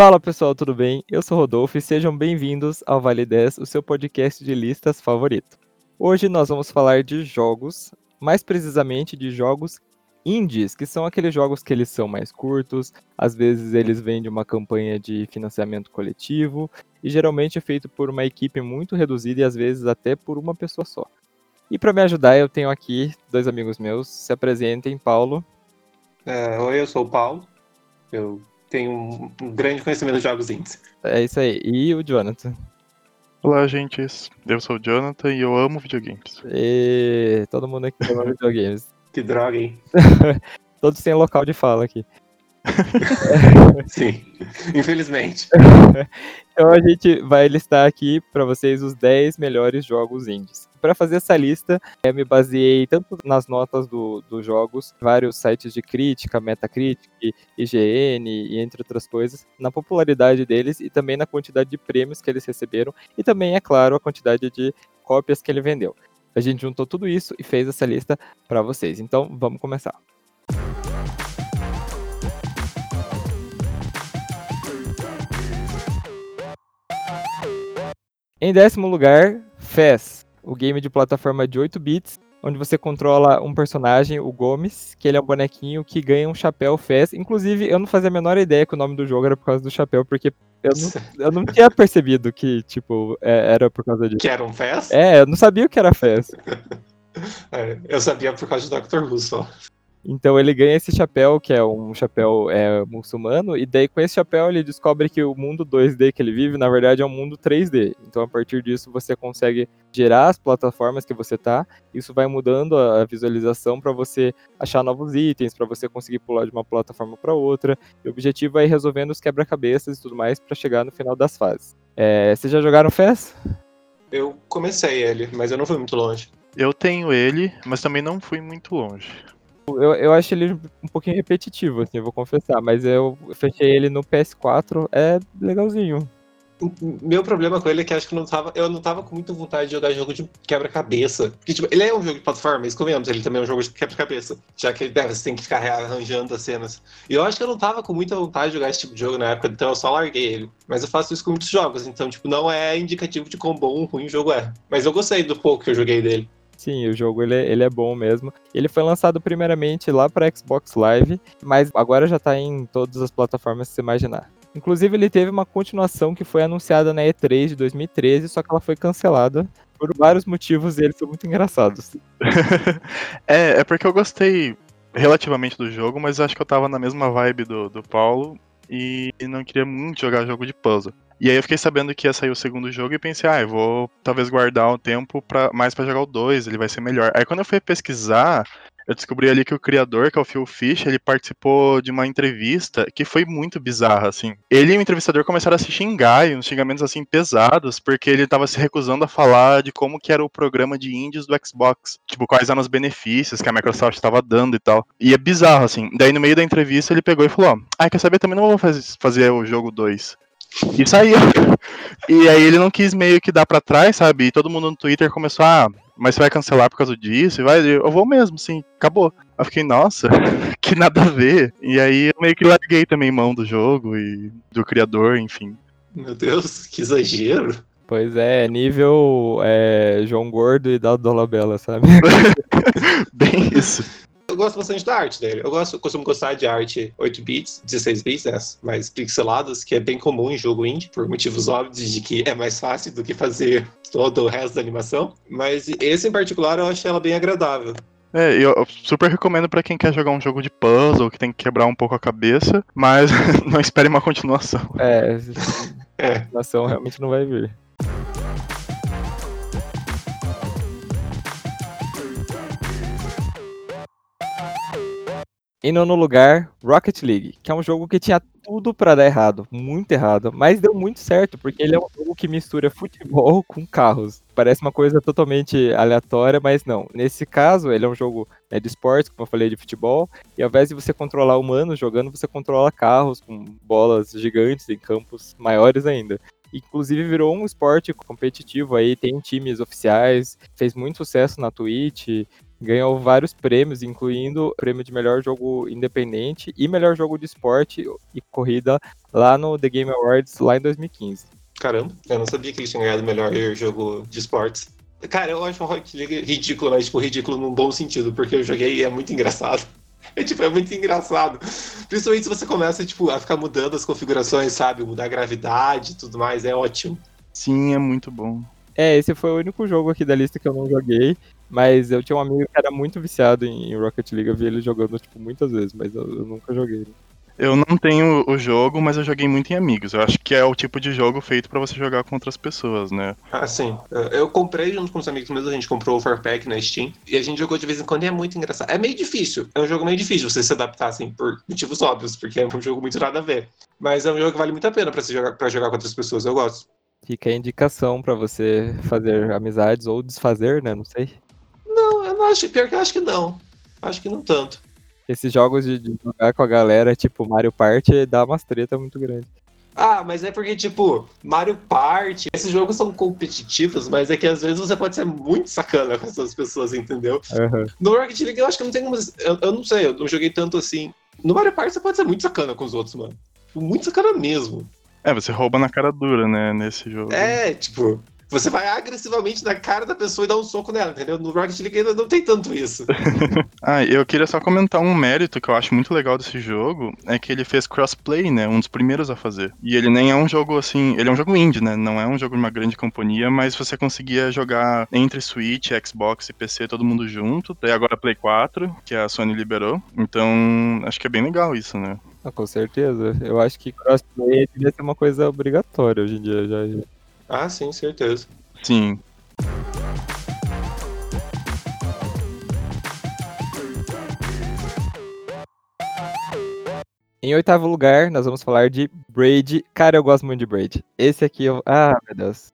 Fala pessoal, tudo bem? Eu sou Rodolfo e sejam bem-vindos ao Vale 10, o seu podcast de listas favorito. Hoje nós vamos falar de jogos, mais precisamente de jogos indies, que são aqueles jogos que eles são mais curtos, às vezes eles vêm de uma campanha de financiamento coletivo e geralmente é feito por uma equipe muito reduzida e às vezes até por uma pessoa só. E para me ajudar, eu tenho aqui dois amigos meus. Se apresentem, Paulo. É, oi, eu sou o Paulo. Eu tenho um, um grande conhecimento de jogos indies. É isso aí. E o Jonathan. Olá, gente. Eu sou o Jonathan e eu amo videogames. E todo mundo aqui ama videogames. Que droga, hein? Todos têm local de fala aqui. Sim, infelizmente. então a gente vai listar aqui para vocês os 10 melhores jogos indies. Para fazer essa lista, eu me baseei tanto nas notas dos do jogos, vários sites de crítica, Metacritic, IGN e entre outras coisas, na popularidade deles e também na quantidade de prêmios que eles receberam e também, é claro, a quantidade de cópias que ele vendeu. A gente juntou tudo isso e fez essa lista para vocês. Então, vamos começar. Em décimo lugar, Fez, o game de plataforma de 8 bits, onde você controla um personagem, o Gomes, que ele é um bonequinho que ganha um chapéu Fez. Inclusive, eu não fazia a menor ideia que o nome do jogo era por causa do chapéu, porque eu não, eu não tinha percebido que, tipo, é, era por causa disso. Que era um Fez? É, eu não sabia o que era Fez. é, eu sabia por causa do Dr. Who só. Então ele ganha esse chapéu, que é um chapéu é, muçulmano, e daí com esse chapéu ele descobre que o mundo 2D que ele vive, na verdade, é um mundo 3D. Então a partir disso você consegue gerar as plataformas que você tá, isso vai mudando a visualização para você achar novos itens, para você conseguir pular de uma plataforma para outra. E o objetivo é ir resolvendo os quebra-cabeças e tudo mais para chegar no final das fases. É, vocês já jogaram FES? Eu comecei ele, mas eu não fui muito longe. Eu tenho ele, mas também não fui muito longe. Eu, eu acho ele um pouquinho repetitivo, assim, eu vou confessar, mas eu fechei ele no PS4, é legalzinho. Meu problema com ele é que acho que não tava, eu não tava com muita vontade de jogar jogo de quebra-cabeça. Porque, tipo, ele é um jogo de plataforma, mas convenhamos, ele também é um jogo de quebra-cabeça. Já que deve, você tem que ficar arranjando as cenas. E eu acho que eu não tava com muita vontade de jogar esse tipo de jogo na época, então eu só larguei ele. Mas eu faço isso com muitos jogos, então, tipo, não é indicativo de quão bom ou ruim o jogo é. Mas eu gostei do pouco que eu joguei dele. Sim, o jogo ele, é, ele é bom mesmo. Ele foi lançado primeiramente lá para Xbox Live, mas agora já tá em todas as plataformas que você imaginar. Inclusive, ele teve uma continuação que foi anunciada na E3 de 2013, só que ela foi cancelada por vários motivos e eles são muito engraçados. é, é porque eu gostei relativamente do jogo, mas acho que eu tava na mesma vibe do, do Paulo e não queria muito jogar jogo de puzzle. E aí eu fiquei sabendo que ia sair o segundo jogo e pensei, ah, eu vou talvez guardar o tempo pra, mais para jogar o 2, ele vai ser melhor. Aí quando eu fui pesquisar, eu descobri ali que o criador, que é o Phil Fish, ele participou de uma entrevista que foi muito bizarra, assim. Ele e o entrevistador começaram a se xingar, e uns xingamentos, assim, pesados, porque ele tava se recusando a falar de como que era o programa de indies do Xbox. Tipo, quais eram os benefícios que a Microsoft estava dando e tal. E é bizarro, assim. Daí, no meio da entrevista, ele pegou e falou, ó, ah, quer saber, também não vou fazer o jogo 2. E saiu. E aí ele não quis meio que dar para trás, sabe? E todo mundo no Twitter começou a. Ah, mas você vai cancelar por causa disso? E vai, eu vou mesmo, sim, acabou. Eu fiquei, nossa, que nada a ver. E aí eu meio que larguei também mão do jogo e do criador, enfim. Meu Deus, que exagero. Pois é, nível é, João Gordo e Dado Dolabella, sabe? Bem isso eu gosto bastante da arte dele. Eu gosto, costumo gostar de arte 8 bits, 16 bits, né? mais pixeladas, que é bem comum em jogo indie, por motivos óbvios de que é mais fácil do que fazer todo o resto da animação. Mas esse em particular eu achei ela bem agradável. É, eu super recomendo para quem quer jogar um jogo de puzzle, que tem que quebrar um pouco a cabeça, mas não espere uma continuação. É, é. a continuação realmente não vai vir. Em nono lugar, Rocket League, que é um jogo que tinha tudo para dar errado, muito errado, mas deu muito certo, porque ele é um jogo que mistura futebol com carros. Parece uma coisa totalmente aleatória, mas não. Nesse caso, ele é um jogo né, de esportes, como eu falei, de futebol, e ao invés de você controlar humanos jogando, você controla carros com bolas gigantes em campos maiores ainda. Inclusive virou um esporte competitivo aí, tem times oficiais, fez muito sucesso na Twitch, ganhou vários prêmios, incluindo o prêmio de melhor jogo independente e melhor jogo de esporte e corrida lá no The Game Awards lá em 2015. Caramba, eu não sabia que eles tinham ganhado o melhor jogo de esportes. Cara, eu acho o Rocket League ridículo, mas tipo, ridículo num bom sentido, porque eu joguei e é muito engraçado. É, tipo, é muito engraçado. Principalmente se você começa, tipo, a ficar mudando as configurações, sabe? Mudar a gravidade e tudo mais, é ótimo. Sim, é muito bom. É, esse foi o único jogo aqui da lista que eu não joguei, mas eu tinha um amigo que era muito viciado em Rocket League, eu vi ele jogando, tipo, muitas vezes, mas eu, eu nunca joguei. Eu não tenho o jogo, mas eu joguei muito em amigos. Eu acho que é o tipo de jogo feito para você jogar com outras pessoas, né? Ah, sim. Eu comprei junto com os amigos meus, a gente comprou o Farpack na Steam e a gente jogou de vez em quando e é muito engraçado. É meio difícil, é um jogo meio difícil você se adaptar, assim, por motivos óbvios, porque é um jogo muito nada a ver. Mas é um jogo que vale muito a pena para jogar, pra jogar com outras pessoas, eu gosto. Fica a indicação para você fazer amizades ou desfazer, né? Não sei. Não, acho. Pior que eu acho que não. Acho que não tanto esses jogos de, de, jogar com a galera, tipo Mario Party, dá umas treta muito grande. Ah, mas é porque, tipo, Mario Party, esses jogos são competitivos, mas é que às vezes você pode ser muito sacana com essas pessoas, entendeu? Uhum. No Rocket League eu acho que não tem como. Eu, eu, não sei, eu não joguei tanto assim. No Mario Party você pode ser muito sacana com os outros, mano. Muito sacana mesmo. É, você rouba na cara dura, né, nesse jogo. É, tipo, você vai agressivamente na cara da pessoa e dá um soco nela, entendeu? No Rocket League ainda não tem tanto isso. ah, eu queria só comentar um mérito que eu acho muito legal desse jogo, é que ele fez crossplay, né? Um dos primeiros a fazer. E ele nem é um jogo assim, ele é um jogo indie, né? Não é um jogo de uma grande companhia, mas você conseguia jogar entre Switch, Xbox e PC todo mundo junto. Daí agora Play 4, que a Sony liberou. Então, acho que é bem legal isso, né? Ah, com certeza. Eu acho que crossplay devia ser uma coisa obrigatória hoje em dia já. Ah, sim, certeza. Sim. Em oitavo lugar, nós vamos falar de Braid. Cara, eu gosto muito de Braid. Esse aqui, eu... ah, meu Deus.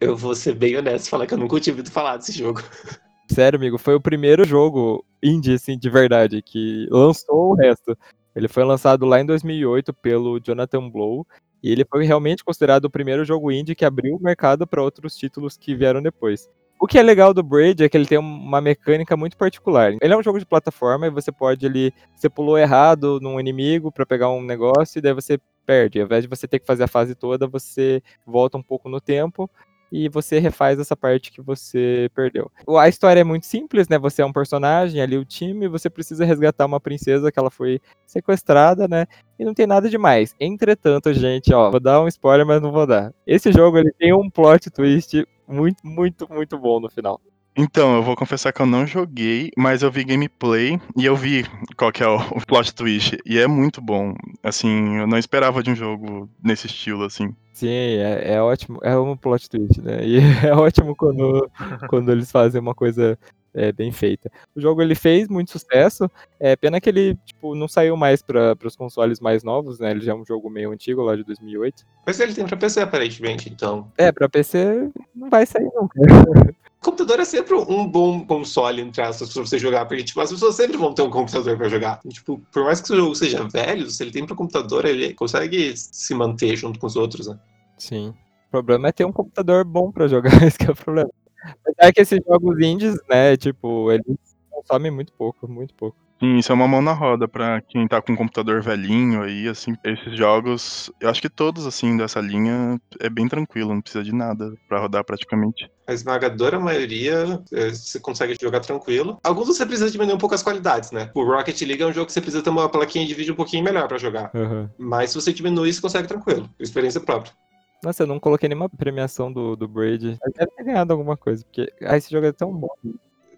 Eu vou ser bem honesto, falar que eu nunca tinha ouvido falar desse jogo. Sério, amigo, foi o primeiro jogo indie, assim, de verdade, que lançou o resto. Ele foi lançado lá em 2008 pelo Jonathan Blow, e ele foi realmente considerado o primeiro jogo indie que abriu o mercado para outros títulos que vieram depois. O que é legal do Braid é que ele tem uma mecânica muito particular. Ele é um jogo de plataforma e você pode ele você pulou errado num inimigo para pegar um negócio e daí você perde. Ao invés de você ter que fazer a fase toda, você volta um pouco no tempo e você refaz essa parte que você perdeu. A história é muito simples, né? Você é um personagem, ali o time, você precisa resgatar uma princesa que ela foi sequestrada, né? E não tem nada demais. Entretanto, gente, ó, vou dar um spoiler, mas não vou dar. Esse jogo ele tem um plot twist muito, muito, muito bom no final. Então, eu vou confessar que eu não joguei, mas eu vi gameplay e eu vi qual que é o, plot twist. E é muito bom. Assim, eu não esperava de um jogo nesse estilo, assim. Sim, é, é ótimo. É um plot twist, né? E é ótimo quando, quando eles fazem uma coisa é, bem feita. O jogo ele fez muito sucesso, é pena que ele tipo, não saiu mais para os consoles mais novos, né? Ele já é um jogo meio antigo, lá de 2008. Mas ele tem para PC aparentemente, então. É, para PC não vai sair nunca. computador é sempre um bom console, entre aspas, pra você jogar, porque tipo, as pessoas sempre vão ter um computador para jogar. Tipo, por mais que o jogo seja velho, se ele tem para computador, ele consegue se manter junto com os outros, né? Sim. O problema é ter um computador bom para jogar, esse é o problema. É que esses jogos indies, né, tipo, eles consomem muito pouco, muito pouco. Sim, isso é uma mão na roda pra quem tá com um computador velhinho aí, assim, esses jogos, eu acho que todos, assim, dessa linha é bem tranquilo, não precisa de nada pra rodar praticamente. A esmagadora maioria é, você consegue jogar tranquilo. Alguns você precisa diminuir um pouco as qualidades, né? O Rocket League é um jogo que você precisa ter uma plaquinha de vídeo um pouquinho melhor pra jogar. Uhum. Mas se você diminuir, você consegue tranquilo. Experiência própria. Nossa, eu não coloquei nenhuma premiação do, do Braid. Eu deve ter ganhado alguma coisa, porque ah, esse jogo é tão bom.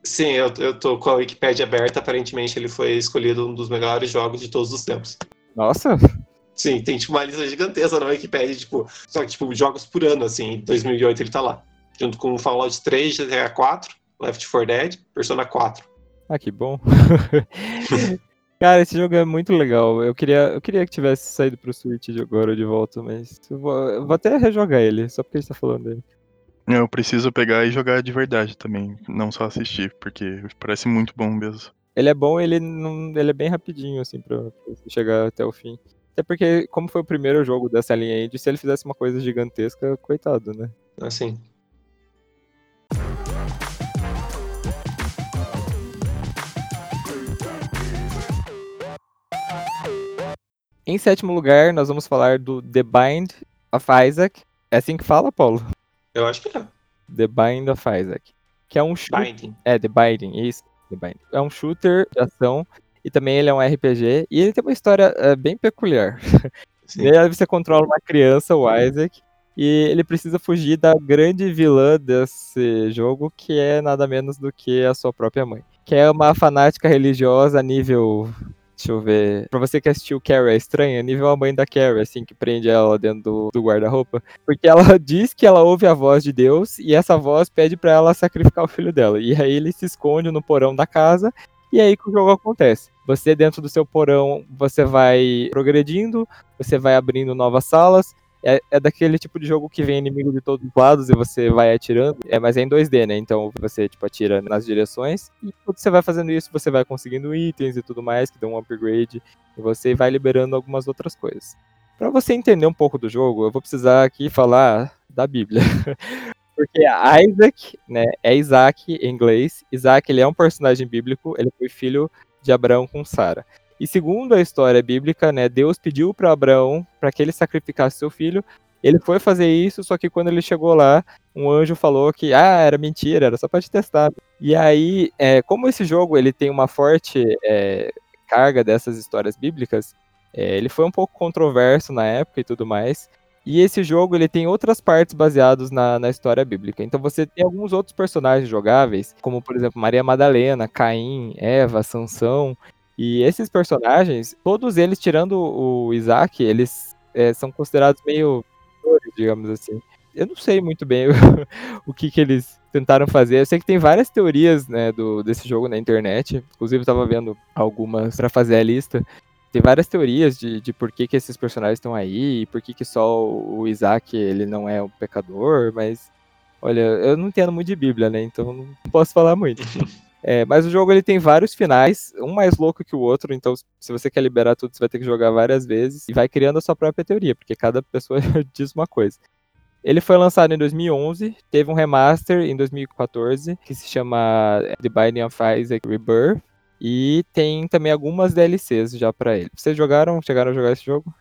Sim, eu, eu tô com a Wikipedia aberta. Aparentemente, ele foi escolhido um dos melhores jogos de todos os tempos. Nossa! Sim, tem tipo, uma lista gigantesca na Wikipedia, tipo, só que tipo, jogos por ano, assim. Em 2008 ele tá lá. Junto com Fallout 3, GTA 4, Left 4 Dead, Persona 4. Ah, que bom. Cara, esse jogo é muito legal. Eu queria, eu queria que tivesse saído pro Switch agora de volta, mas eu vou, eu vou até rejogar ele, só porque a gente tá falando dele. Eu preciso pegar e jogar de verdade também, não só assistir, porque parece muito bom mesmo. Ele é bom, ele não, ele é bem rapidinho assim para chegar até o fim. Até porque como foi o primeiro jogo dessa linha aí, se ele fizesse uma coisa gigantesca, coitado, né? Assim, Em sétimo lugar, nós vamos falar do The Bind of Isaac. É assim que fala, Paulo? Eu acho que é. The Bind of Isaac. Que é um shooter. Binding. É, The Binding, isso. The Binding. É um shooter de ação. E também ele é um RPG. E ele tem uma história é, bem peculiar. E aí você controla uma criança, o Isaac, e ele precisa fugir da grande vilã desse jogo, que é nada menos do que a sua própria mãe. Que é uma fanática religiosa nível. Deixa eu ver. Pra você que assistiu Carrie é estranha, nível a mãe da Carrie, assim, que prende ela dentro do, do guarda-roupa. Porque ela diz que ela ouve a voz de Deus e essa voz pede pra ela sacrificar o filho dela. E aí ele se esconde no porão da casa e é aí que o jogo acontece. Você dentro do seu porão, você vai progredindo, você vai abrindo novas salas. É, é daquele tipo de jogo que vem inimigo de todos os lados e você vai atirando. É, mas é em 2D, né? Então você tipo atira nas direções e quando você vai fazendo isso, você vai conseguindo itens e tudo mais que dão um upgrade e você vai liberando algumas outras coisas. Para você entender um pouco do jogo, eu vou precisar aqui falar da Bíblia. Porque Isaac, né, é Isaac em inglês. Isaac, ele é um personagem bíblico, ele foi filho de Abraão com Sara. E segundo a história bíblica, né, Deus pediu para Abraão para que ele sacrificasse seu filho. Ele foi fazer isso, só que quando ele chegou lá, um anjo falou que ah, era mentira, era só para te testar. E aí, é, como esse jogo ele tem uma forte é, carga dessas histórias bíblicas, é, ele foi um pouco controverso na época e tudo mais. E esse jogo ele tem outras partes baseadas na, na história bíblica. Então você tem alguns outros personagens jogáveis, como por exemplo Maria Madalena, Caim, Eva, Sansão. E esses personagens, todos eles, tirando o Isaac, eles é, são considerados meio, digamos assim. Eu não sei muito bem o, que, que eles tentaram fazer. Eu sei que tem várias teorias né, do, desse jogo na internet. Inclusive, eu estava vendo algumas para fazer a lista. Tem várias teorias de, de por que, que esses personagens estão aí, por que, que só o Isaac ele não é um pecador, mas olha, eu não entendo muito de Bíblia, né? Então não posso falar muito. É, mas o jogo ele tem vários finais, um mais louco que o outro, então se você quer liberar tudo, você vai ter que jogar várias vezes e vai criando a sua própria teoria, porque cada pessoa diz uma coisa. Ele foi lançado em 2011, teve um remaster em 2014 que se chama The Binding of Isaac Rebirth e tem também algumas DLCs já pra ele. Vocês jogaram? Chegaram a jogar esse jogo?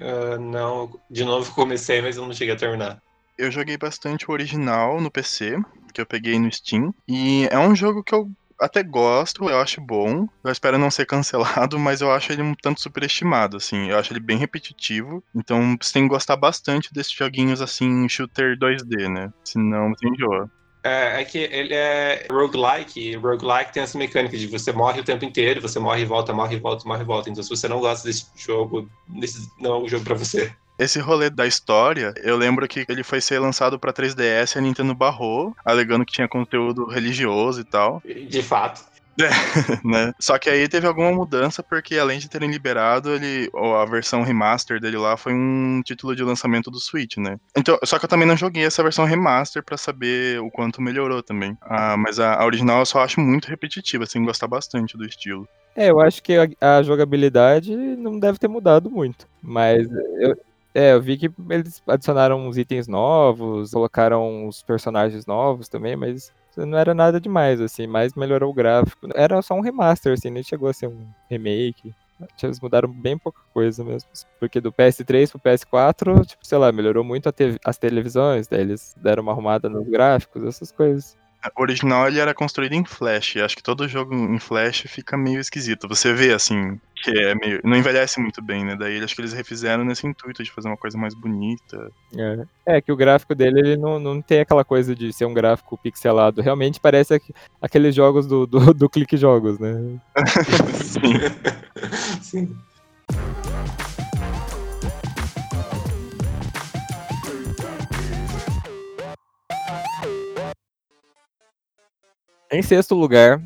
Ah, não, de novo comecei, mas eu não cheguei a terminar. Eu joguei bastante o original no PC, que eu peguei no Steam. E é um jogo que eu até gosto, eu acho bom. Eu espero não ser cancelado, mas eu acho ele um tanto superestimado, assim. Eu acho ele bem repetitivo. Então você tem que gostar bastante desses joguinhos assim, shooter 2D, né? Senão você enjoa. É, é que ele é roguelike, roguelike tem essa mecânica de você morre o tempo inteiro, você morre e volta, morre e volta, morre e volta. Então se você não gosta desse jogo, desse, não é um jogo pra você. Esse rolê da história, eu lembro que ele foi ser lançado pra 3DS e a Nintendo barrou, alegando que tinha conteúdo religioso e tal. De fato. né? Só que aí teve alguma mudança, porque além de terem liberado, ele, ou a versão remaster dele lá foi um título de lançamento do Switch, né? Então, só que eu também não joguei essa versão remaster pra saber o quanto melhorou também. Ah, mas a, a original eu só acho muito repetitiva, assim, gostar bastante do estilo. É, eu acho que a, a jogabilidade não deve ter mudado muito. Mas eu, é, eu vi que eles adicionaram uns itens novos, colocaram os personagens novos também, mas não era nada demais, assim, mas melhorou o gráfico. Era só um remaster, assim, nem chegou a ser um remake. Eles mudaram bem pouca coisa mesmo. Porque do PS3 pro PS4, tipo, sei lá, melhorou muito te as televisões, daí eles deram uma arrumada nos gráficos, essas coisas. O original ele era construído em Flash. Acho que todo jogo em Flash fica meio esquisito. Você vê assim, que é meio. Não envelhece muito bem, né? Daí acho que eles refizeram nesse intuito de fazer uma coisa mais bonita. É, é que o gráfico dele ele não, não tem aquela coisa de ser um gráfico pixelado. Realmente parece aqu- aqueles jogos do, do, do Clique Jogos, né? Sim. Sim. Em sexto lugar,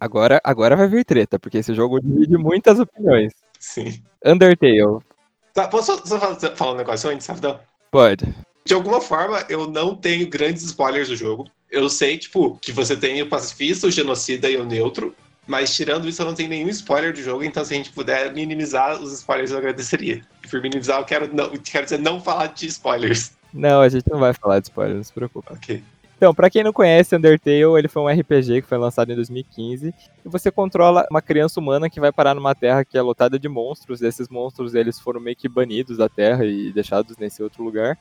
agora, agora vai vir treta, porque esse jogo divide muitas opiniões. Sim. Undertale, Tá, posso só falar, falar um negócio antes, rapidão? pode. De alguma forma, eu não tenho grandes spoilers do jogo. Eu sei, tipo, que você tem o pacifista, o genocida e o neutro. Mas tirando isso, eu não tenho nenhum spoiler do jogo. Então, se a gente puder minimizar os spoilers, eu agradeceria. E por minimizar, eu quero, não, quero dizer não falar de spoilers. Não, a gente não vai falar de spoiler, não se preocupa. Ok. Então, pra quem não conhece, Undertale, ele foi um RPG que foi lançado em 2015, e você controla uma criança humana que vai parar numa terra que é lotada de monstros, e esses monstros, eles foram meio que banidos da terra e deixados nesse outro lugar.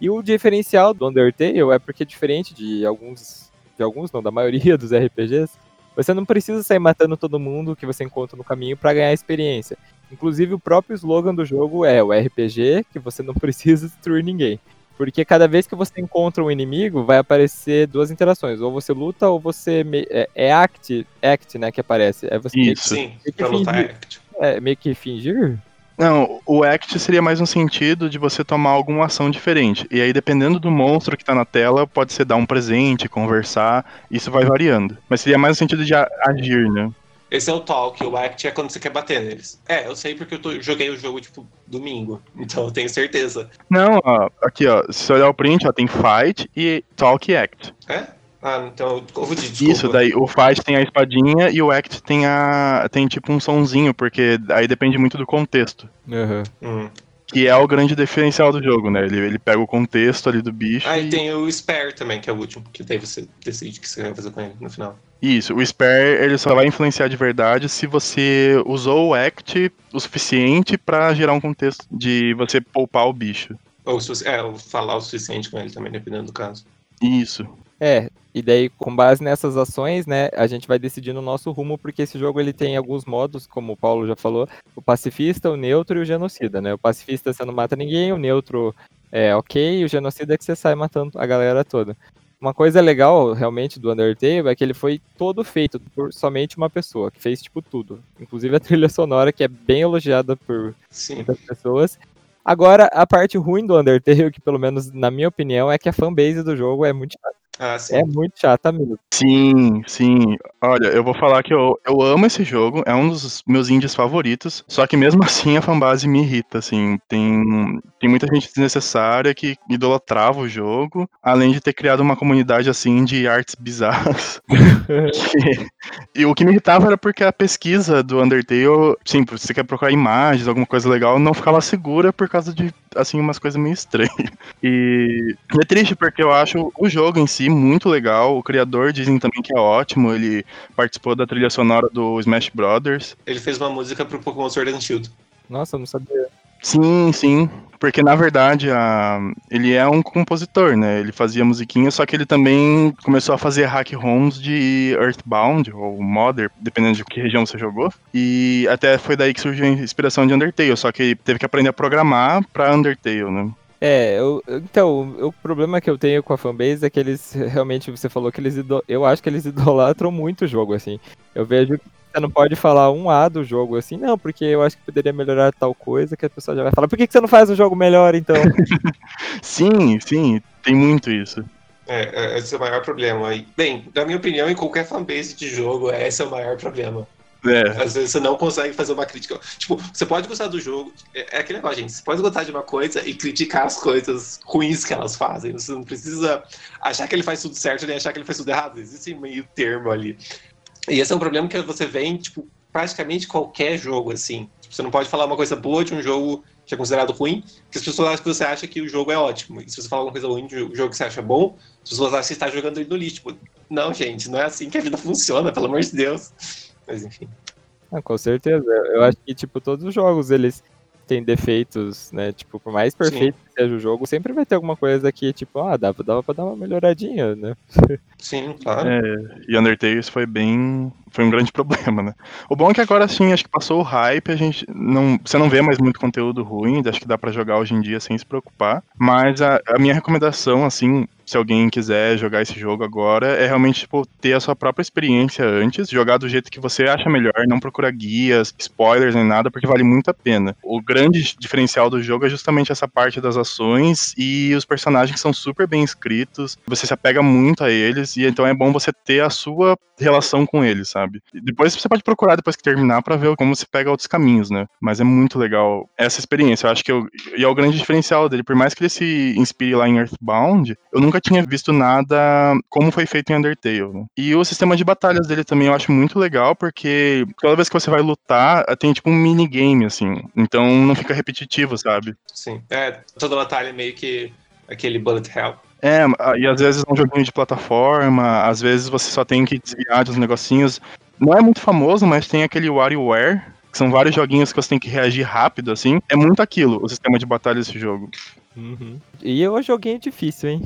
E o diferencial do Undertale é porque diferente de alguns, de alguns não, da maioria dos RPGs, você não precisa sair matando todo mundo que você encontra no caminho para ganhar experiência. Inclusive, o próprio slogan do jogo é o RPG, que você não precisa destruir ninguém. Porque cada vez que você encontra um inimigo, vai aparecer duas interações. Ou você luta, ou você. Me... É, é, act, act, né, que aparece. É você Isso. Sim, pra lutar é act. É, meio que fingir? Não, o act seria mais um sentido de você tomar alguma ação diferente. E aí, dependendo do monstro que tá na tela, pode ser dar um presente, conversar, isso vai variando. Mas seria mais no sentido de agir, né? Esse é o talk, o act é quando você quer bater neles. É, eu sei porque eu tô, joguei o jogo, tipo, domingo. Então eu tenho certeza. Não, ó, aqui, ó, se você olhar o print, ó, tem fight e talk e act. É? Ah, então eu confundi, desculpa. Isso, daí o fight tem a espadinha e o act tem a. tem tipo um sonzinho, porque aí depende muito do contexto. Uhum. Hum. Que é o grande diferencial do jogo, né? Ele, ele pega o contexto ali do bicho. Ah, e tem o spare também, que é o último, que daí você decide o que você vai fazer com ele no final. Isso, o spare ele só vai influenciar de verdade se você usou o act o suficiente pra gerar um contexto de você poupar o bicho. Ou se você, é, ou falar o suficiente com ele também, dependendo do caso. Isso. É, e daí com base nessas ações, né, a gente vai decidindo o nosso rumo, porque esse jogo ele tem alguns modos, como o Paulo já falou, o pacifista, o neutro e o genocida, né? O pacifista você não mata ninguém, o neutro é ok, e o genocida é que você sai matando a galera toda. Uma coisa legal, realmente, do Undertale é que ele foi todo feito por somente uma pessoa, que fez, tipo, tudo. Inclusive a trilha sonora, que é bem elogiada por Sim. muitas pessoas. Agora, a parte ruim do Undertale, que pelo menos na minha opinião, é que a fanbase do jogo é muito chata. Ah, sim. É muito chata mesmo. Sim, sim. Olha, eu vou falar que eu, eu amo esse jogo, é um dos meus indies favoritos, só que mesmo assim a fanbase me irrita, assim. Tem, tem muita gente desnecessária que idolatrava o jogo, além de ter criado uma comunidade, assim, de artes bizarras. Que- e o que me irritava era porque a pesquisa do Undertale, sim, se você quer procurar imagens, alguma coisa legal, não ficava segura por causa de, assim, umas coisas meio estranhas. E é triste porque eu acho o jogo em si muito legal. O criador dizem também que é ótimo. Ele participou da trilha sonora do Smash Brothers. Ele fez uma música pro Pokémon Sword and Shield. Nossa, eu não sabia. Sim, sim. Porque na verdade a... ele é um compositor, né? Ele fazia musiquinha, só que ele também começou a fazer hack ROMs de Earthbound ou Modder, dependendo de que região você jogou. E até foi daí que surgiu a inspiração de Undertale, só que ele teve que aprender a programar pra Undertale, né? É, eu, então, o problema que eu tenho com a fanbase é que eles, realmente, você falou que eles, eu acho que eles idolatram muito o jogo, assim. Eu vejo você não pode falar um A do jogo, assim, não, porque eu acho que poderia melhorar tal coisa, que a pessoa já vai falar, por que, que você não faz o jogo melhor, então? Sim, sim, tem muito isso. É, é, esse é o maior problema. Bem, na minha opinião, em qualquer fanbase de jogo, esse é o maior problema. É, Às vezes você não consegue fazer uma crítica. Tipo, você pode gostar do jogo. É, é aquele negócio, gente. Você pode gostar de uma coisa e criticar as coisas ruins que elas fazem. Você não precisa achar que ele faz tudo certo nem achar que ele faz tudo errado. Existe um meio termo ali. E esse é um problema que você vê em, tipo, praticamente qualquer jogo, assim. Tipo, você não pode falar uma coisa boa de um jogo que é considerado ruim, que as pessoas acham que você acha que o jogo é ótimo. E se você falar alguma coisa ruim de um jogo que você acha bom, as pessoas acham que você está jogando ele no lixo. Tipo, não, gente, não é assim que a vida funciona, pelo amor de Deus. Mas enfim. Ah, com certeza. Eu acho que, tipo, todos os jogos, eles têm defeitos, né? Tipo, por mais perfeito que seja o jogo, sempre vai ter alguma coisa que, tipo, ah, dava, dava pra dar uma melhoradinha, né? Sim, claro. É, e Undertale isso foi bem. Foi um grande problema, né? O bom é que agora sim, acho que passou o hype, a gente não. Você não vê mais muito conteúdo ruim, acho que dá pra jogar hoje em dia sem se preocupar. Mas a, a minha recomendação, assim, se alguém quiser jogar esse jogo agora, é realmente, tipo, ter a sua própria experiência antes, jogar do jeito que você acha melhor, não procurar guias, spoilers nem nada, porque vale muito a pena. O grande diferencial do jogo é justamente essa parte das ações e os personagens são super bem escritos, você se apega muito a eles, e então é bom você ter a sua relação com eles, sabe? Depois você pode procurar depois que terminar pra ver como se pega outros caminhos, né? Mas é muito legal essa experiência. Eu acho que eu, e é o grande diferencial dele. Por mais que ele se inspire lá em Earthbound, eu nunca tinha visto nada como foi feito em Undertale. né? E o sistema de batalhas dele também eu acho muito legal, porque toda vez que você vai lutar, tem tipo um minigame, assim. Então não fica repetitivo, sabe? Sim. É, toda batalha é meio que aquele bullet hell. É, e às vezes é um joguinho de plataforma, às vezes você só tem que desviar dos negocinhos. Não é muito famoso, mas tem aquele WarioWare, que são vários joguinhos que você tem que reagir rápido, assim. É muito aquilo, o sistema de batalha desse jogo. Uhum. E é um joguinho difícil, hein?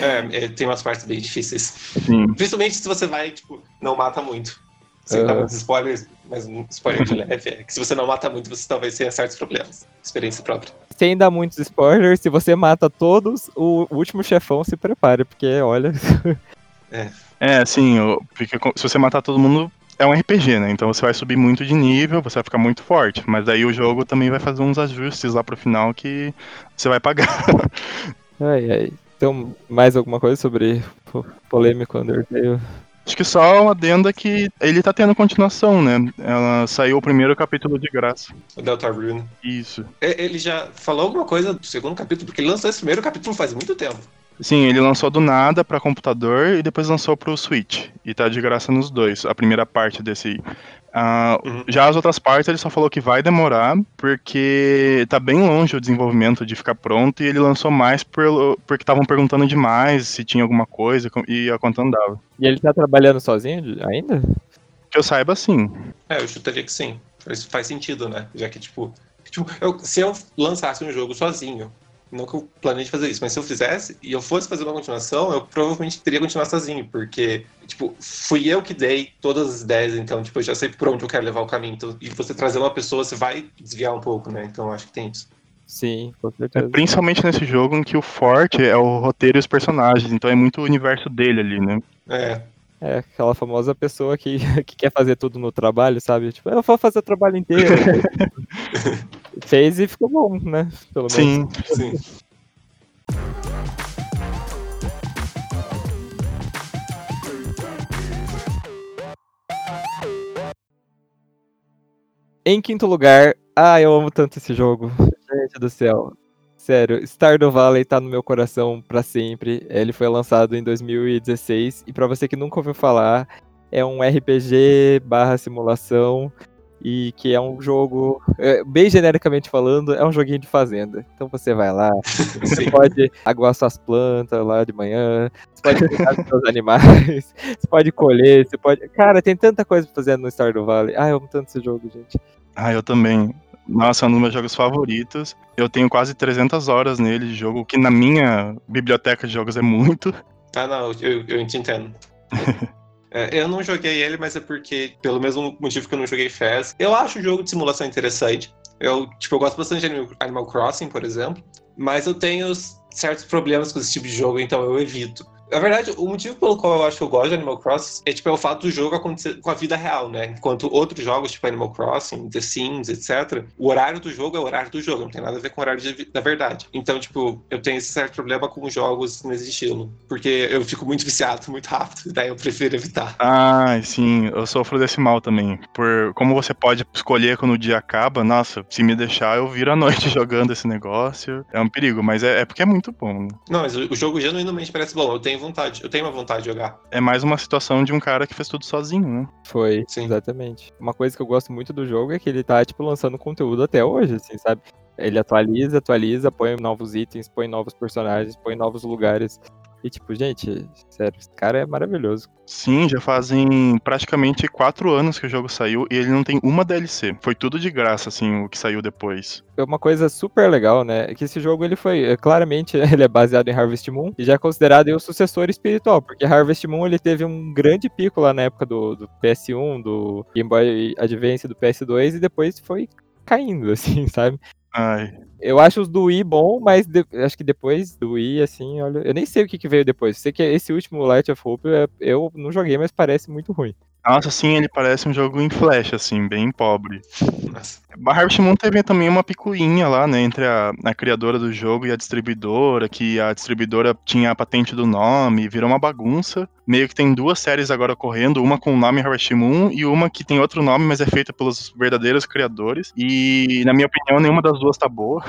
É, tem umas partes bem difíceis. Sim. Principalmente se você vai, tipo, não mata muito. Sem Uhum. dar muitos spoilers, mas um spoiler de leve é que se você não mata muito, você talvez tenha certos problemas. Experiência própria. Sem dar muitos spoilers, se você mata todos, o último chefão se prepare, porque olha. É, assim, o- porque se você matar todo mundo, é um RPG, né? Então você vai subir muito de nível, você vai ficar muito forte. Mas daí o jogo também vai fazer uns ajustes lá pro final que você vai pagar. Ai, ai. Então, mais alguma coisa sobre o polêmico Undertale? Acho que só uma adenda que ele tá tendo continuação, né? Ela saiu o primeiro capítulo de graça. O Delta Rune. Isso. Ele já falou alguma coisa do segundo capítulo, porque ele lançou esse primeiro capítulo faz muito tempo. Sim, ele lançou do nada pra computador e depois lançou pro Switch. E tá de graça nos dois, a primeira parte desse aí. Ah, Uhum. Já as outras partes ele só falou que vai demorar, porque tá bem longe o desenvolvimento de ficar pronto, e ele lançou mais pelo, porque estavam perguntando demais se tinha alguma coisa e a conta andava. E ele tá trabalhando sozinho ainda? Que eu saiba, sim. É, eu chutaria que sim. Isso faz sentido, né? Já que, tipo, tipo, eu- se eu lançasse um jogo sozinho, não que eu planeje fazer isso, mas se eu fizesse e eu fosse fazer uma continuação, eu provavelmente teria que continuar sozinho, porque, tipo, fui eu que dei todas as ideias, então, tipo, eu já sei por onde eu quero levar o caminho. Então, e você trazer uma pessoa, você vai desviar um pouco, né? Então, acho que tem isso. Sim, com É, principalmente nesse jogo em que o forte é o roteiro e os personagens, então é muito o universo dele ali, né? É, É aquela famosa pessoa que, que quer fazer tudo no trabalho, sabe? Tipo, eu vou fazer o trabalho inteiro. Fez e ficou bom, né? Pelo menos. Sim. sim. Em quinto lugar, ah, eu amo tanto esse jogo. Gente do céu. Sério, Stardew Valley tá no meu coração pra sempre. Ele foi lançado em 2016 e pra você que nunca ouviu falar, é um RPG barra simulação e que é um jogo, é, bem genericamente falando, é um joguinho de fazenda. Então você vai lá, você pode aguar suas plantas lá de manhã, você pode cuidar dos seus animais, você pode colher, você pode... Cara, tem tanta coisa pra fazer no Stardew Valley. Ah, eu amo tanto esse jogo, gente. Ah, eu também. Nossa, é um dos meus jogos favoritos. Eu tenho quase 300 horas nele de jogo, o que na minha biblioteca de jogos é muito. Ah, não, eu, eu te entendo. É, eu não joguei ele, mas é porque, pelo mesmo motivo que eu não joguei Fez, eu acho o jogo de simulação interessante. Eu, tipo, eu gosto bastante de Animal- Crossing, por exemplo, mas eu tenho certos problemas com esse tipo de jogo, então eu evito. Na verdade, o motivo pelo qual eu acho que eu gosto de Animal Crossing é, tipo, é o fato do jogo acontecer com a vida real, né? Enquanto outros jogos, tipo Animal Crossing, The Sims, etc., o horário do jogo é o horário do jogo, não tem nada a ver com o horário de da verdade. Então, tipo, eu tenho esse certo problema com jogos nesse estilo, porque eu fico muito viciado muito rápido, daí eu prefiro evitar. Ah, sim, eu sofro desse mal também. Por como você pode escolher quando o dia acaba, nossa, se me deixar, eu viro a noite jogando esse negócio. É um perigo, mas é, é porque é muito bom. né? Não, mas o o jogo genuinamente parece bom, eu tenho vontade, eu tenho uma vontade de jogar. É mais uma situação de um cara que fez tudo sozinho, né? Foi, Sim. exatamente. Uma coisa que eu gosto muito do jogo é que ele tá, tipo, lançando conteúdo até hoje, assim, sabe? Ele atualiza, atualiza, põe novos itens, põe novos personagens, põe novos lugares. E, tipo, gente, sério, esse cara é maravilhoso. Sim, já fazem praticamente quatro anos que o jogo saiu e ele não tem uma DLC. Foi tudo de graça, assim, o que saiu depois. É uma coisa super legal, né? é Que esse jogo, ele foi, é, claramente, ele é baseado em Harvest Moon e já é considerado o sucessor espiritual, porque Harvest Moon, ele teve um grande pico lá na época do, do PS1, do Game Boy Advance, do PS2 e depois foi caindo, assim, sabe? Ai, Eu acho os do Wii bom, mas de- acho que depois do Wii, assim, olha. Eu nem sei o que, que veio depois. Sei que esse último Light of Hope é- eu não joguei, mas parece muito ruim. Nossa, sim, ele parece um jogo em flash, assim, bem pobre. Nossa. A Harvest Moon teve também uma picuinha lá, né, entre a, a criadora do jogo e a distribuidora, que a distribuidora tinha a patente do nome, virou uma bagunça. Meio que tem duas séries agora correndo, uma com o nome Harvest Moon e uma que tem outro nome, mas é feita pelos verdadeiros criadores. E, na minha opinião, nenhuma das duas tá boa.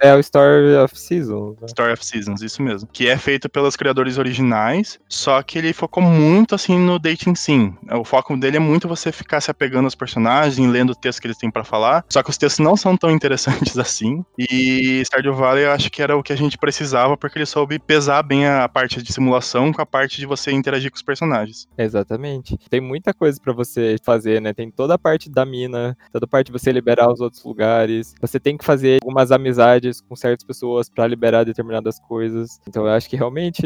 É o Story of Seasons. Né? Story of Seasons, isso mesmo. Que é feito pelos criadores originais, só que ele focou muito, assim, no dating sim. O foco dele é muito você ficar se apegando aos personagens, lendo o texto que eles têm pra falar, lá, só que os textos não são tão interessantes assim. E Stardew Valley eu acho que era o que a gente precisava, porque ele soube pesar bem a parte de simulação com a parte de você interagir com os personagens. Exatamente. Tem muita coisa para você fazer, né? Tem toda a parte da mina, toda a parte de você liberar os outros lugares. Você tem que fazer algumas amizades com certas pessoas para liberar determinadas coisas. Então eu acho que realmente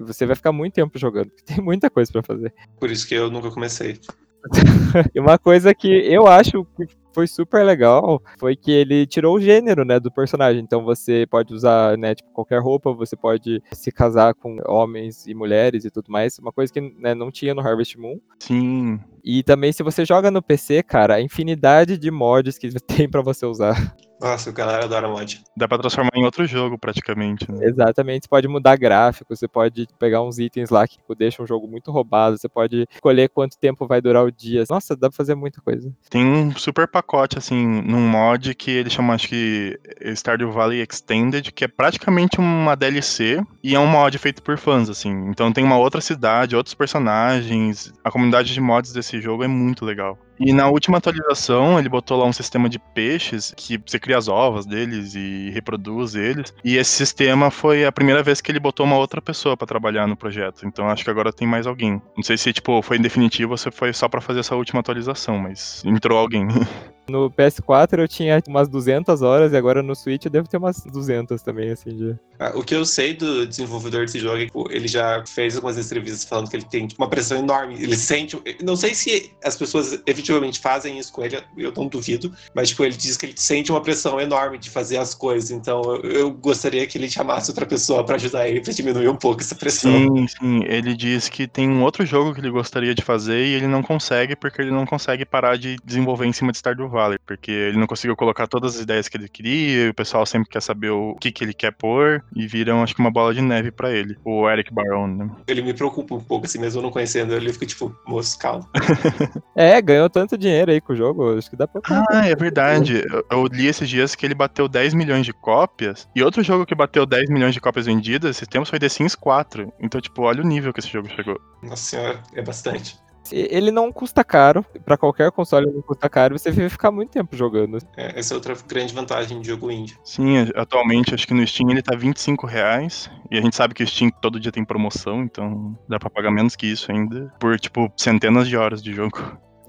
você vai ficar muito tempo jogando. Tem muita coisa para fazer. Por isso que eu nunca comecei. e uma coisa que eu acho que foi super legal foi que ele tirou o gênero, né, do personagem. Então você pode usar, né, tipo, qualquer roupa, você pode se casar com homens e mulheres e tudo mais. Uma coisa que né, não tinha no Harvest Moon. Sim. E também se você joga no PC, cara, a infinidade de mods que tem para você usar. Nossa, o galera adora mod. Dá pra transformar em outro jogo, praticamente. Né? Exatamente, você pode mudar gráfico, você pode pegar uns itens lá que deixam o jogo muito roubado, você pode escolher quanto tempo vai durar o dia. Nossa, dá pra fazer muita coisa. Tem um super pacote, assim, num mod que ele chama, acho que, Stardew Valley Extended, que é praticamente uma DLC e é um mod feito por fãs, assim. Então tem uma outra cidade, outros personagens. A comunidade de mods desse jogo é muito legal. E na última atualização, ele botou lá um sistema de peixes que você cria as ovas deles e reproduz eles. E esse sistema foi a primeira vez que ele botou uma outra pessoa para trabalhar no projeto. Então acho que agora tem mais alguém. Não sei se tipo foi em definitivo ou se foi só para fazer essa última atualização, mas entrou alguém. No PS4 eu tinha umas 200 horas e agora no Switch eu devo ter umas 200 também, assim, de... Ah, o que eu sei do desenvolvedor desse jogo é que ele já fez algumas entrevistas falando que ele tem uma pressão enorme. Ele sente... Não sei se as pessoas efetivamente fazem isso com ele, eu não duvido, mas, tipo, ele diz que ele sente uma pressão enorme de fazer as coisas. Então, eu, eu gostaria que ele chamasse outra pessoa para ajudar ele, pra diminuir um pouco essa pressão. Sim, sim. Ele diz que tem um outro jogo que ele gostaria de fazer e ele não consegue porque ele não consegue parar de desenvolver em cima de Stardew Valley, porque ele não conseguiu colocar todas as ideias que ele queria, e o pessoal sempre quer saber o que, que ele quer pôr, e viram, acho que, uma bola de neve para ele, o Eric Baron, né? Ele me preocupa um pouco, assim, mesmo não conhecendo ele, fica tipo, moço, calma. é, ganhou tanto dinheiro aí com o jogo, acho que dá pra... Ah, é verdade. Eu, eu li esses dias que ele bateu 10 milhões de cópias, e outro jogo que bateu 10 milhões de cópias vendidas esses tempos foi The Sims 4. Então, tipo, olha o nível que esse jogo chegou. Nossa senhora, é bastante. Ele não custa caro, para qualquer console não custa caro, você vai ficar muito tempo jogando. É, essa é outra grande vantagem de jogo indie. Sim, atualmente acho que no Steam ele tá 25 reais, e a gente sabe que o Steam todo dia tem promoção, então dá pra pagar menos que isso ainda, por tipo centenas de horas de jogo.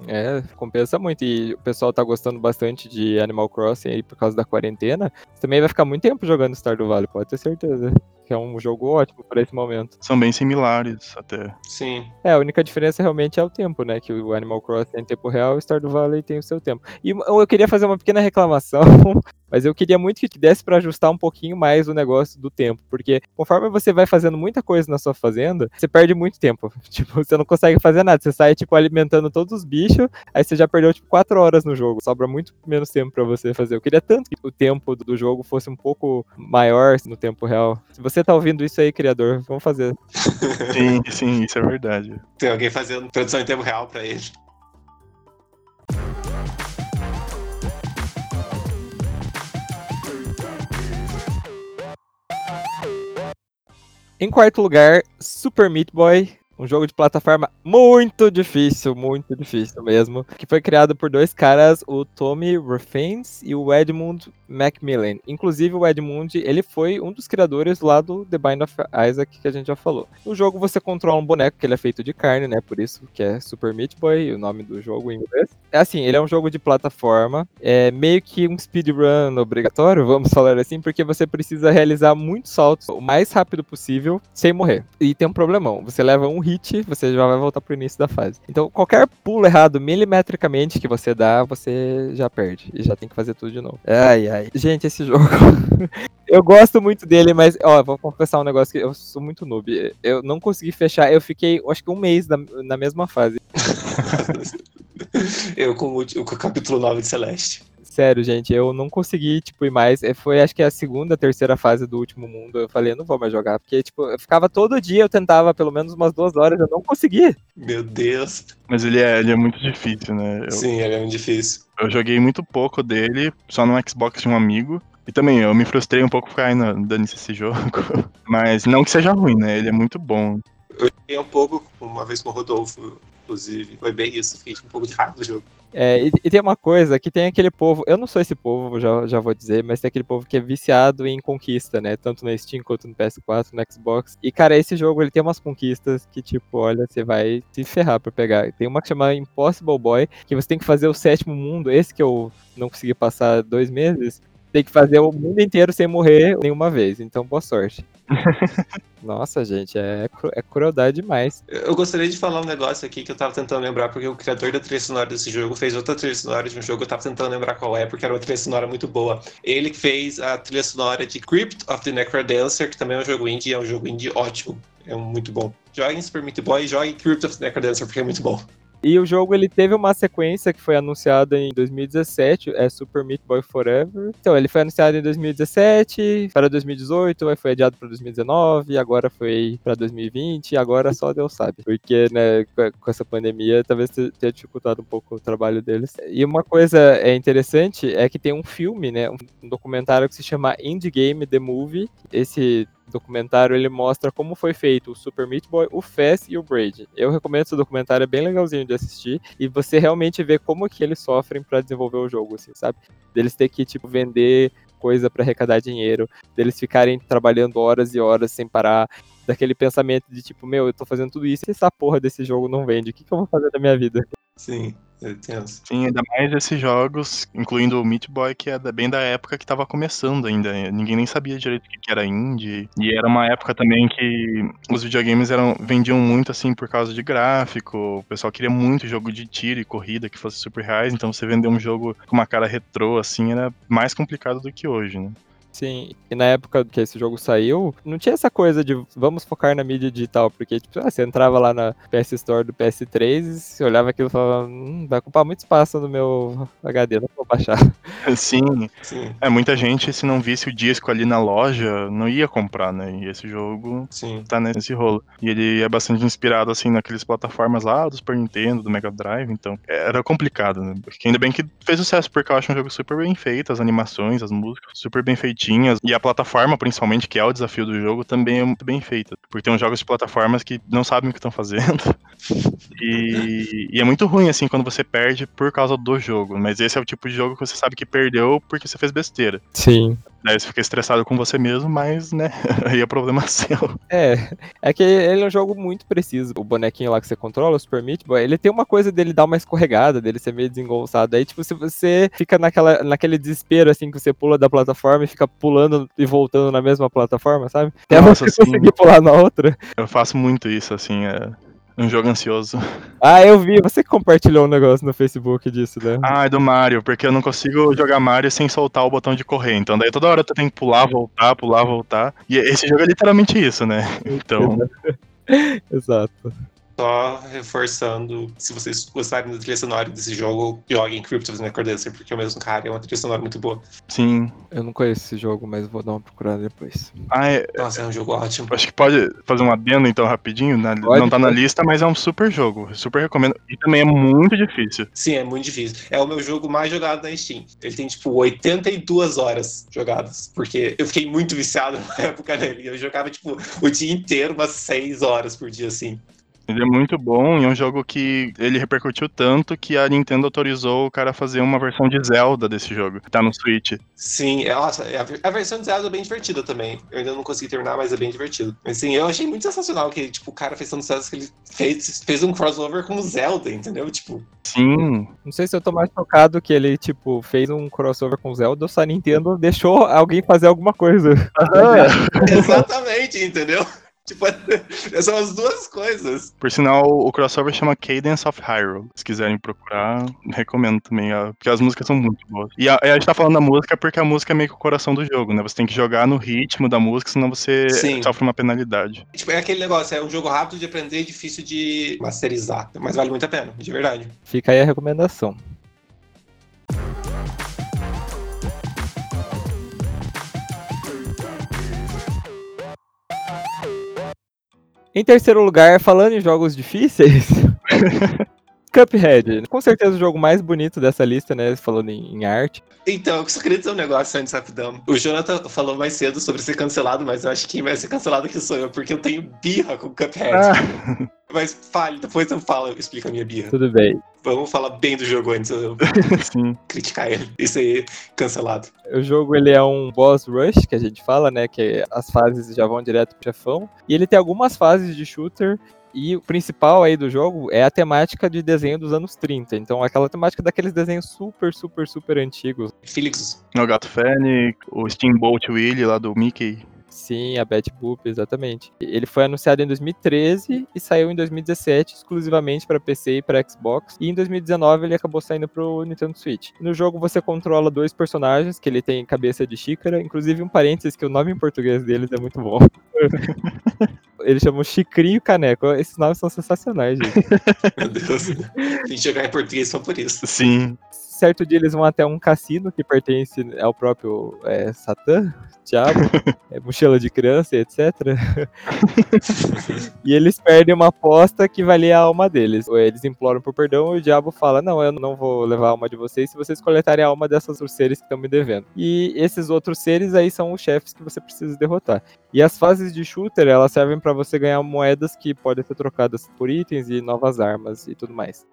É, compensa muito. E o pessoal tá gostando bastante de Animal Crossing aí por causa da quarentena. Você também vai ficar muito tempo jogando Stardew Valley, pode ter certeza que é um jogo ótimo para esse momento. São bem similares até. Sim. É, a única diferença realmente é o tempo, né? Que o Animal Crossing tem tempo real e o Stardew Valley tem o seu tempo. E eu queria fazer uma pequena reclamação, mas eu queria muito que desse para ajustar um pouquinho mais o negócio do tempo, porque conforme você vai fazendo muita coisa na sua fazenda, você perde muito tempo. Tipo, você não consegue fazer nada, você sai tipo alimentando todos os bichos, aí você já perdeu tipo 4 horas no jogo. Sobra muito menos tempo para você fazer. Eu queria tanto que o tempo do jogo fosse um pouco maior no tempo real. Se você você tá ouvindo isso aí, criador, vamos fazer. Sim, sim, isso é verdade. Tem alguém fazendo tradução em tempo real pra ele. Em quarto lugar, Super Meat Boy, um jogo de plataforma muito difícil, muito difícil mesmo, que foi criado por dois caras, o Tommy Ruffins e o Edmund Macmillan. Inclusive o Edmund, ele foi um dos criadores lá do The Bind of Isaac que a gente já falou. No jogo você controla um boneco que ele é feito de carne, né? Por isso que é Super Meat Boy, o nome do jogo em inglês. É assim, ele é um jogo de plataforma, é meio que um speedrun obrigatório, vamos falar assim, porque você precisa realizar muitos saltos o mais rápido possível sem morrer. E tem um problemão, você leva um hit, você já vai voltar pro início da fase. Então, qualquer pulo errado milimetricamente que você dá, você já perde. E já tem que fazer tudo de novo. Ai, ai. Gente, esse jogo. eu gosto muito dele, mas, ó, vou confessar um negócio que eu sou muito noob. Eu não consegui fechar, eu fiquei, acho que um mês na, na mesma fase. eu com o, com o capítulo 9 de Celeste. Sério, gente, eu não consegui, tipo, ir mais. É, foi, acho que a segunda, terceira fase do último mundo. Eu falei, eu não vou mais jogar. Porque, tipo, eu ficava todo dia, eu tentava pelo menos umas duas horas, eu não consegui. Meu Deus. Mas ele é, ele é muito difícil, né? Eu, Sim, ele é muito difícil. Eu joguei muito pouco dele, só no Xbox de um amigo. E também, eu me frustrei um pouco por ficar dando esse jogo. Mas não que seja ruim, né? Ele é muito bom. Eu joguei um pouco, uma vez com o Rodolfo, inclusive. Foi bem isso, fiquei um pouco de raiva do jogo. É, e, e, tem uma coisa que tem aquele povo, eu não sou esse povo, já, já vou dizer, mas tem aquele povo que é viciado em conquista, né? Tanto na Steam quanto no PS4, no Xbox. E, cara, esse jogo ele tem umas conquistas que, tipo, olha, você vai se ferrar pra pegar. Tem uma que chama Impossible Boy, que você tem que fazer o sétimo mundo, esse que eu não consegui passar dois meses. Tem que fazer o mundo inteiro sem morrer nenhuma vez. Então, boa sorte. Nossa, gente, é, cru é crueldade demais. Eu gostaria de falar um negócio aqui que eu tava tentando lembrar, porque o criador da trilha sonora desse jogo fez outra trilha sonora de um jogo, eu tava tentando lembrar qual é, porque era uma trilha sonora muito boa. Ele fez a trilha sonora de Crypt of the Necrodancer, que também é um jogo indie, é um jogo indie ótimo, é muito bom. Joguem Super Meat Boy e joguem Crypt of the Necrodancer, porque é muito bom. E o jogo ele teve uma sequência que foi anunciada em 2017, é Super Meat Boy Forever. Então, ele foi anunciado em 2017, para 2018, aí foi adiado para 2019, agora foi para 2020, e agora só Deus sabe. Porque, né, com essa pandemia, talvez tenha dificultado um pouco o trabalho deles. E uma coisa é interessante é que tem um filme, né, um documentário que se chama Indie Game The Movie. Esse documentário ele mostra como foi feito o Super Meat Boy, o Fast e o Braid. Eu recomendo esse documentário, é bem legalzinho de assistir e você realmente vê como que eles sofrem para desenvolver o jogo, assim, sabe? Deles ter que tipo vender coisa para arrecadar dinheiro, deles ficarem trabalhando horas e horas sem parar, daquele pensamento de tipo, meu, eu tô fazendo tudo isso e essa porra desse jogo não vende, o que, que eu vou fazer da minha vida? Sim. É. Sim, ainda mais esses jogos, incluindo o Meat Boy, que é bem da época que tava começando ainda. Ninguém nem sabia direito o que era indie. E era uma época também que os videogames eram, vendiam muito assim por causa de gráfico. O pessoal queria muito jogo de tiro e corrida que fosse super reais. Então você vender um jogo com uma cara retrô assim era mais complicado do que hoje, né? Sim, e na época que esse jogo saiu, não tinha essa coisa de vamos focar na mídia digital, porque tipo, ah, você entrava lá na PS Store do PS3 e você olhava aquilo e falava, hum, vai ocupar muito espaço no meu HD, não vou baixar. Sim. Sim. É, muita gente, se não visse o disco ali na loja, não ia comprar, né? E esse jogo Sim. tá nesse rolo. E ele é bastante inspirado, assim, naqueles plataformas lá do Super Nintendo, do Mega Drive, então era complicado, né? Porque ainda bem que fez sucesso, porque eu acho um jogo super bem feito, as animações, as músicas, super bem feitinho e a plataforma, principalmente, que é o desafio do jogo, também é muito bem feita. Porque tem uns jogos de plataformas que não sabem o que estão fazendo. E, e, é muito ruim, assim, quando você perde por causa do jogo. Mas esse é o tipo de jogo que você sabe que perdeu porque você fez besteira. Sim. Daí você fica estressado com você mesmo, mas, né, aí é problema seu. É, é que ele é um jogo muito preciso. O bonequinho lá que você controla, o Super Meat Boy, ele tem uma coisa dele dar uma escorregada, dele ser meio desengolçado. Aí, tipo, se você fica naquela, naquele desespero, assim, que você pula da plataforma e fica pulando e voltando na mesma plataforma, sabe? Até Nossa, você assim, conseguir pular na outra. Eu faço muito isso, assim, é um jogo ansioso. Ah, eu vi. Você que compartilhou um negócio no Facebook disso, né? Ah, é do Mario, porque eu não consigo jogar Mario sem soltar o botão de correr. Então daí toda hora tu tem que pular, voltar, pular, voltar. E esse jogo é literalmente isso, né? Então. Exato só reforçando, se vocês gostarem da trilha sonora desse jogo, joguem Crypt of the Necrodancer, porque é o mesmo cara, é uma trilha sonora muito boa. Sim. Eu não conheço esse jogo, mas vou dar uma procurada depois. Ah, é... Nossa, é um jogo ótimo. Acho que pode fazer um adendo então rapidinho, na... pode, não tá na lista, mas é um super jogo, super recomendo. E também é muito difícil. Sim, é muito difícil. É o meu jogo mais jogado na Steam. Ele tem tipo 82 horas jogadas, porque eu fiquei muito viciado na época nele. Eu jogava tipo o dia inteiro, umas 6 horas por dia assim. Ele é muito bom e é um jogo que ele repercutiu tanto que a Nintendo autorizou o cara a fazer uma versão de Zelda desse jogo, que tá no Switch. Sim, é, nossa, a, versão de Zelda é bem divertida também. Eu ainda não consegui terminar, mas é bem divertido. Mas sim, eu achei muito sensacional que, tipo, o cara fez tanto sucesso que ele fez, fez um crossover com o Zelda, entendeu? Tipo. Sim. Não sei se eu tô mais tocado que ele, tipo, fez um crossover com o Zelda ou se a Nintendo deixou alguém fazer alguma coisa. Exatamente, entendeu? Tipo, são as duas coisas. Por sinal, o crossover chama Cadence of Hyrule. Se quiserem procurar, recomendo também, porque as músicas são muito boas. E a, a, gente tá falando da música porque a música é meio que o coração do jogo, né? Você tem que jogar no ritmo da música, senão você Sim. sofre uma penalidade. Tipo, é aquele negócio, é um jogo rápido de aprender e difícil de masterizar. Mas vale muito a pena, de verdade. Fica aí a recomendação. Em terceiro lugar, falando em jogos difíceis, Cuphead, com certeza o jogo mais bonito dessa lista, né? Falando em, em arte. Então, eu só queria dizer um negócio antes, rapidão. O Jonathan falou mais cedo sobre ser cancelado, mas eu acho que quem vai ser cancelado aqui sou eu, porque eu tenho birra com Cuphead. Ah, Mas fale, depois eu falo, eu explico a minha birra. Tudo bem. Vamos falar bem do jogo antes, eu sim. criticar ele. Isso aí, cancelado. O jogo ele é um boss rush, que a gente fala, né? Que as fases já vão direto pro chefão. E ele tem algumas fases de shooter. E o principal aí do jogo é a temática de desenho dos anos 30. Então, aquela temática daqueles desenhos super, super, super antigos. Felix, O Gato Fênix, o Steamboat Willie lá do Mickey. Sim, a Betty Boop, exatamente. Ele foi anunciado em 2013 e saiu em 2017 exclusivamente para PC e para Xbox. E em 2019 ele acabou saindo pro Nintendo Switch. No jogo você controla dois personagens, que ele tem cabeça de xícara, inclusive um parênteses que o nome em português deles é muito bom. Eles chamam Chicrinho e Caneco. Esses nomes são sensacionais, gente. meu Deus. Tem que jogar em português só por isso. Sim. Certo dia eles vão até um cassino que pertence ao próprio é, Satã, Diabo, é, mochila de criança, etc. e eles perdem uma aposta que valia a alma deles. Eles imploram por perdão e o Diabo fala: Não, eu não vou levar a alma de vocês se vocês coletarem a alma dessas outros seres que estão me devendo. E esses outros seres aí são os chefes que você precisa derrotar. E as fases de shooter, elas servem para você ganhar moedas que podem ser trocadas por itens e novas armas e tudo mais.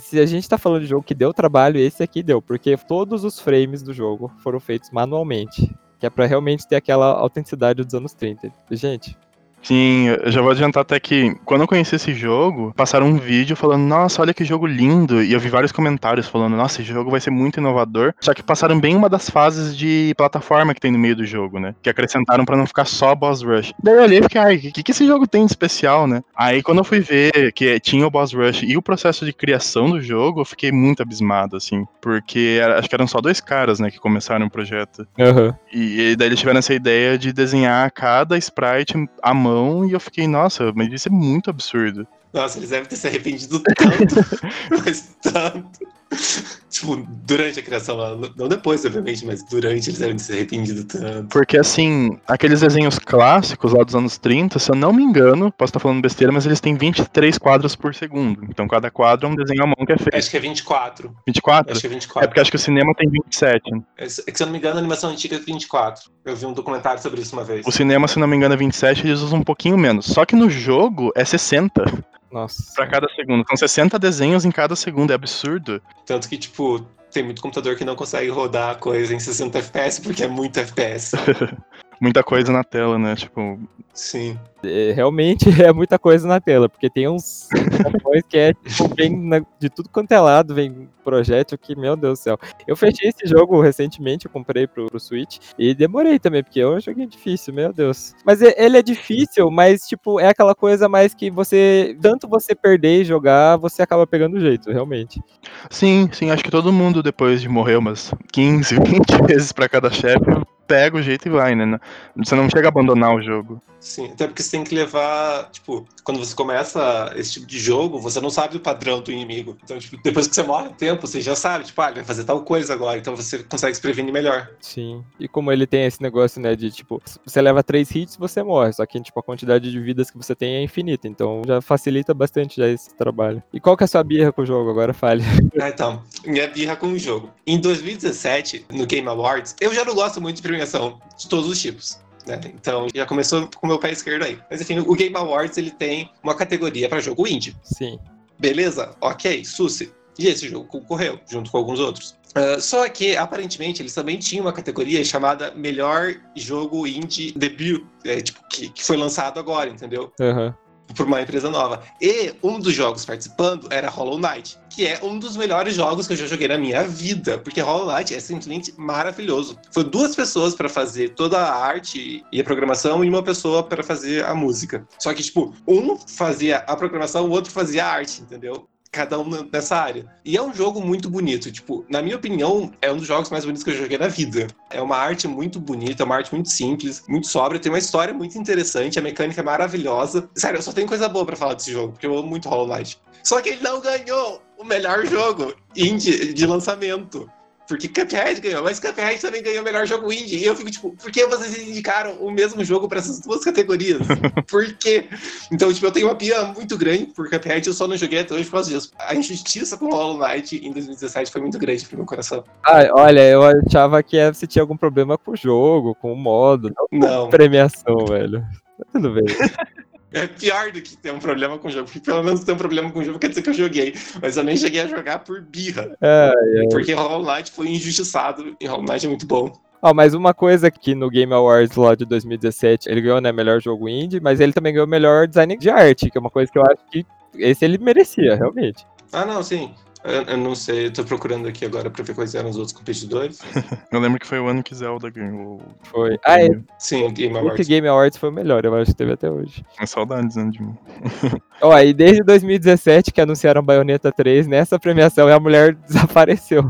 Se a gente tá falando de jogo que deu trabalho, esse aqui deu, porque todos os frames do jogo foram feitos manualmente. Que é pra realmente ter aquela autenticidade dos anos 30. Gente, Sim, eu já vou adiantar até que quando eu conheci esse jogo, passaram um vídeo falando, nossa, olha que jogo lindo. E eu vi vários comentários falando, nossa, esse jogo vai ser muito inovador. Só que passaram bem uma das fases de plataforma que tem no meio do jogo, né? Que acrescentaram pra não ficar só boss rush. Daí eu olhei e fiquei, ai, o que, que esse jogo tem de especial, né? Aí quando eu fui ver que tinha o boss rush e o processo de criação do jogo, eu fiquei muito abismado, assim. Porque era- acho que eram só dois caras, né, que começaram o projeto. aham. E, e daí eles tiveram essa ideia de desenhar cada sprite à mão e eu fiquei, nossa, mas isso é muito absurdo. Nossa, eles devem ter se arrependido tanto, mas tanto. Tipo, durante a criação, não depois, obviamente, mas durante eles devem se arrependido tanto. Porque assim, aqueles desenhos clássicos lá dos anos 30, se eu não me engano, posso estar falando besteira, mas eles têm 23 quadros por segundo. Então cada quadro é um desenho à mão que é feito. Acho que é 24. 24? Acho que é É 24. porque acho que o cinema tem 27. É que, se eu não me engano, a animação antiga é 24. Eu vi um documentário sobre isso uma vez. O cinema, se não me engano, é 27, eles usam um pouquinho menos. Só que no jogo é 60 Nossa. pra cada segundo. São 60 desenhos em cada segundo, é absurdo. Tanto que, tipo, tem muito computador que não consegue rodar a coisa em 60 FPS porque é muito FPS. Muita coisa na tela, né? Tipo, Sim. É, realmente é muita coisa na tela, porque tem uns botões que é tipo, vem na- de tudo quanto é lado, vem projétil que, meu Deus do céu. Eu fechei esse jogo recentemente, eu comprei pro, pro Switch e demorei também, porque é um joguinho difícil, meu Deus. Mas e- ele é difícil, mas tipo, é aquela coisa mais que você, tanto você perder e jogar, você acaba pegando o jeito, realmente. Sim, sim, acho que todo mundo, depois de morrer umas 15, 20 vezes pra cada chefe, pega o jeito e vai, né? Você não chega a abandonar o jogo. Sim, até porque você tem que levar, tipo, quando você começa esse tipo de jogo, você não sabe o padrão do inimigo. Então, tipo, depois que você morre um tempo, você já sabe, tipo, ah, ele vai fazer tal coisa agora, então você consegue se prevenir melhor. Sim. E como ele tem esse negócio, né, de tipo, você leva três hits, você morre. Só que, tipo, a quantidade de vidas que você tem é infinita. Então já facilita bastante já esse trabalho. E qual que é a sua birra com o jogo? Agora fale. Ah, então, minha birra com o jogo. Em 2017, no Game Awards, eu já não gosto muito de de todos os tipos. Né? Então já começou com o meu pé esquerdo aí. Mas enfim, o Game Awards ele tem uma categoria para jogo indie. Sim. Beleza? Ok, Susi. E esse jogo concorreu, junto com alguns outros. Ah, só que, aparentemente, eles também tinham uma categoria chamada Melhor Jogo Indie Debut, é, tipo, que, que foi lançado agora, entendeu? Aham. Por uma empresa nova. E um dos jogos participando era Hollow Knight, que é um dos melhores jogos que eu já joguei na minha vida, porque Hollow Knight é simplesmente maravilhoso. Foi duas pessoas para fazer toda a arte e a programação e uma pessoa para fazer a música. Só que, tipo, um fazia a programação, o outro fazia a arte, entendeu? Cada um nessa área. E é um jogo muito bonito, tipo, na minha opinião, é um dos jogos mais bonitos que eu joguei na vida. É uma arte muito bonita, é uma arte muito simples, muito sóbria, tem uma história muito interessante, a mecânica é maravilhosa. Sério, eu só tenho coisa boa pra falar desse jogo, porque eu amo muito Hollow Knight. Só que ele não ganhou o melhor jogo indie de lançamento. Porque Cuphead ganhou, mas Cuphead também ganhou o melhor jogo indie. E eu fico tipo, por que vocês indicaram o mesmo jogo pra essas duas categorias? por quê? Então, tipo, eu tenho uma pia muito grande por Cuphead, eu só não joguei até hoje por causa disso. A injustiça com Hollow Knight em 2017 foi muito grande pro meu coração. Ah, olha, eu achava que você tinha algum problema com o jogo, com o modo, não Não. premiação, velho. Tudo bem. É pior do que ter um problema com o jogo, porque pelo menos ter um problema com o jogo quer dizer que eu joguei. Mas eu nem cheguei a jogar por birra. É, Porque Hollow Knight foi injustiçado e Hollow Knight é muito bom. Ó, mas uma coisa que no Game Awards lá de 2017, ele ganhou, né, melhor jogo indie, mas ele também ganhou melhor design de arte, que é uma coisa que eu acho que esse ele merecia, realmente. Ah, não, sim. Eu, eu não sei, eu tô procurando aqui agora pra ver quais eram os outros competidores. Eu lembro que foi o ano que Zelda ganhou. Foi. o Ah, é. Sim, Game o Awards. Game Awards foi o melhor, eu acho que teve até hoje. É saudades, né, de mim. Ó, e desde 2017 que anunciaram Bayonetta 3, nessa premiação a mulher desapareceu.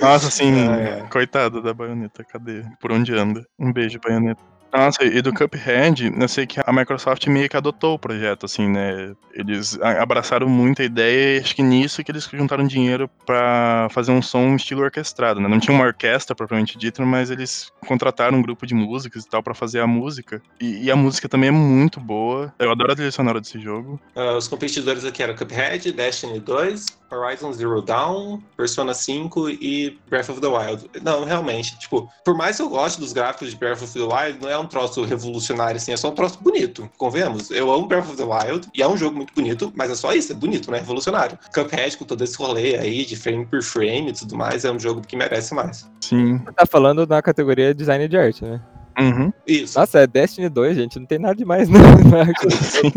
Nossa, assim, Ah, é. coitada da baioneta, cadê? Por onde anda? Um beijo, baioneta. Nossa, e do Cuphead, eu sei que a Microsoft meio que adotou o projeto, assim, né? Eles abraçaram muito a ideia e acho que nisso que eles juntaram dinheiro pra fazer um som estilo orquestrado, né? Não tinha uma orquestra propriamente dita, mas eles contrataram um grupo de músicos e tal pra fazer a música. E, e a música também é muito boa. Eu adoro a trilha sonora desse jogo. Ah, os competidores aqui eram Cuphead, Destiny 2, Horizon Zero Dawn, Persona 5 e Breath of the Wild. Não, realmente, tipo, por mais que eu goste dos gráficos de Breath of the Wild, não é um troço revolucionário assim, é só um troço bonito. Convenhamos, eu amo Breath of the Wild e é um jogo muito bonito, mas é só isso, é bonito, não é revolucionário. Cuphead com todo esse rolê aí de frame por frame e tudo mais, é um jogo que merece mais. Sim. Tá falando na categoria design de arte, né? Uhum. Isso. Nossa, é Destiny 2, gente, não tem nada demais. Sim.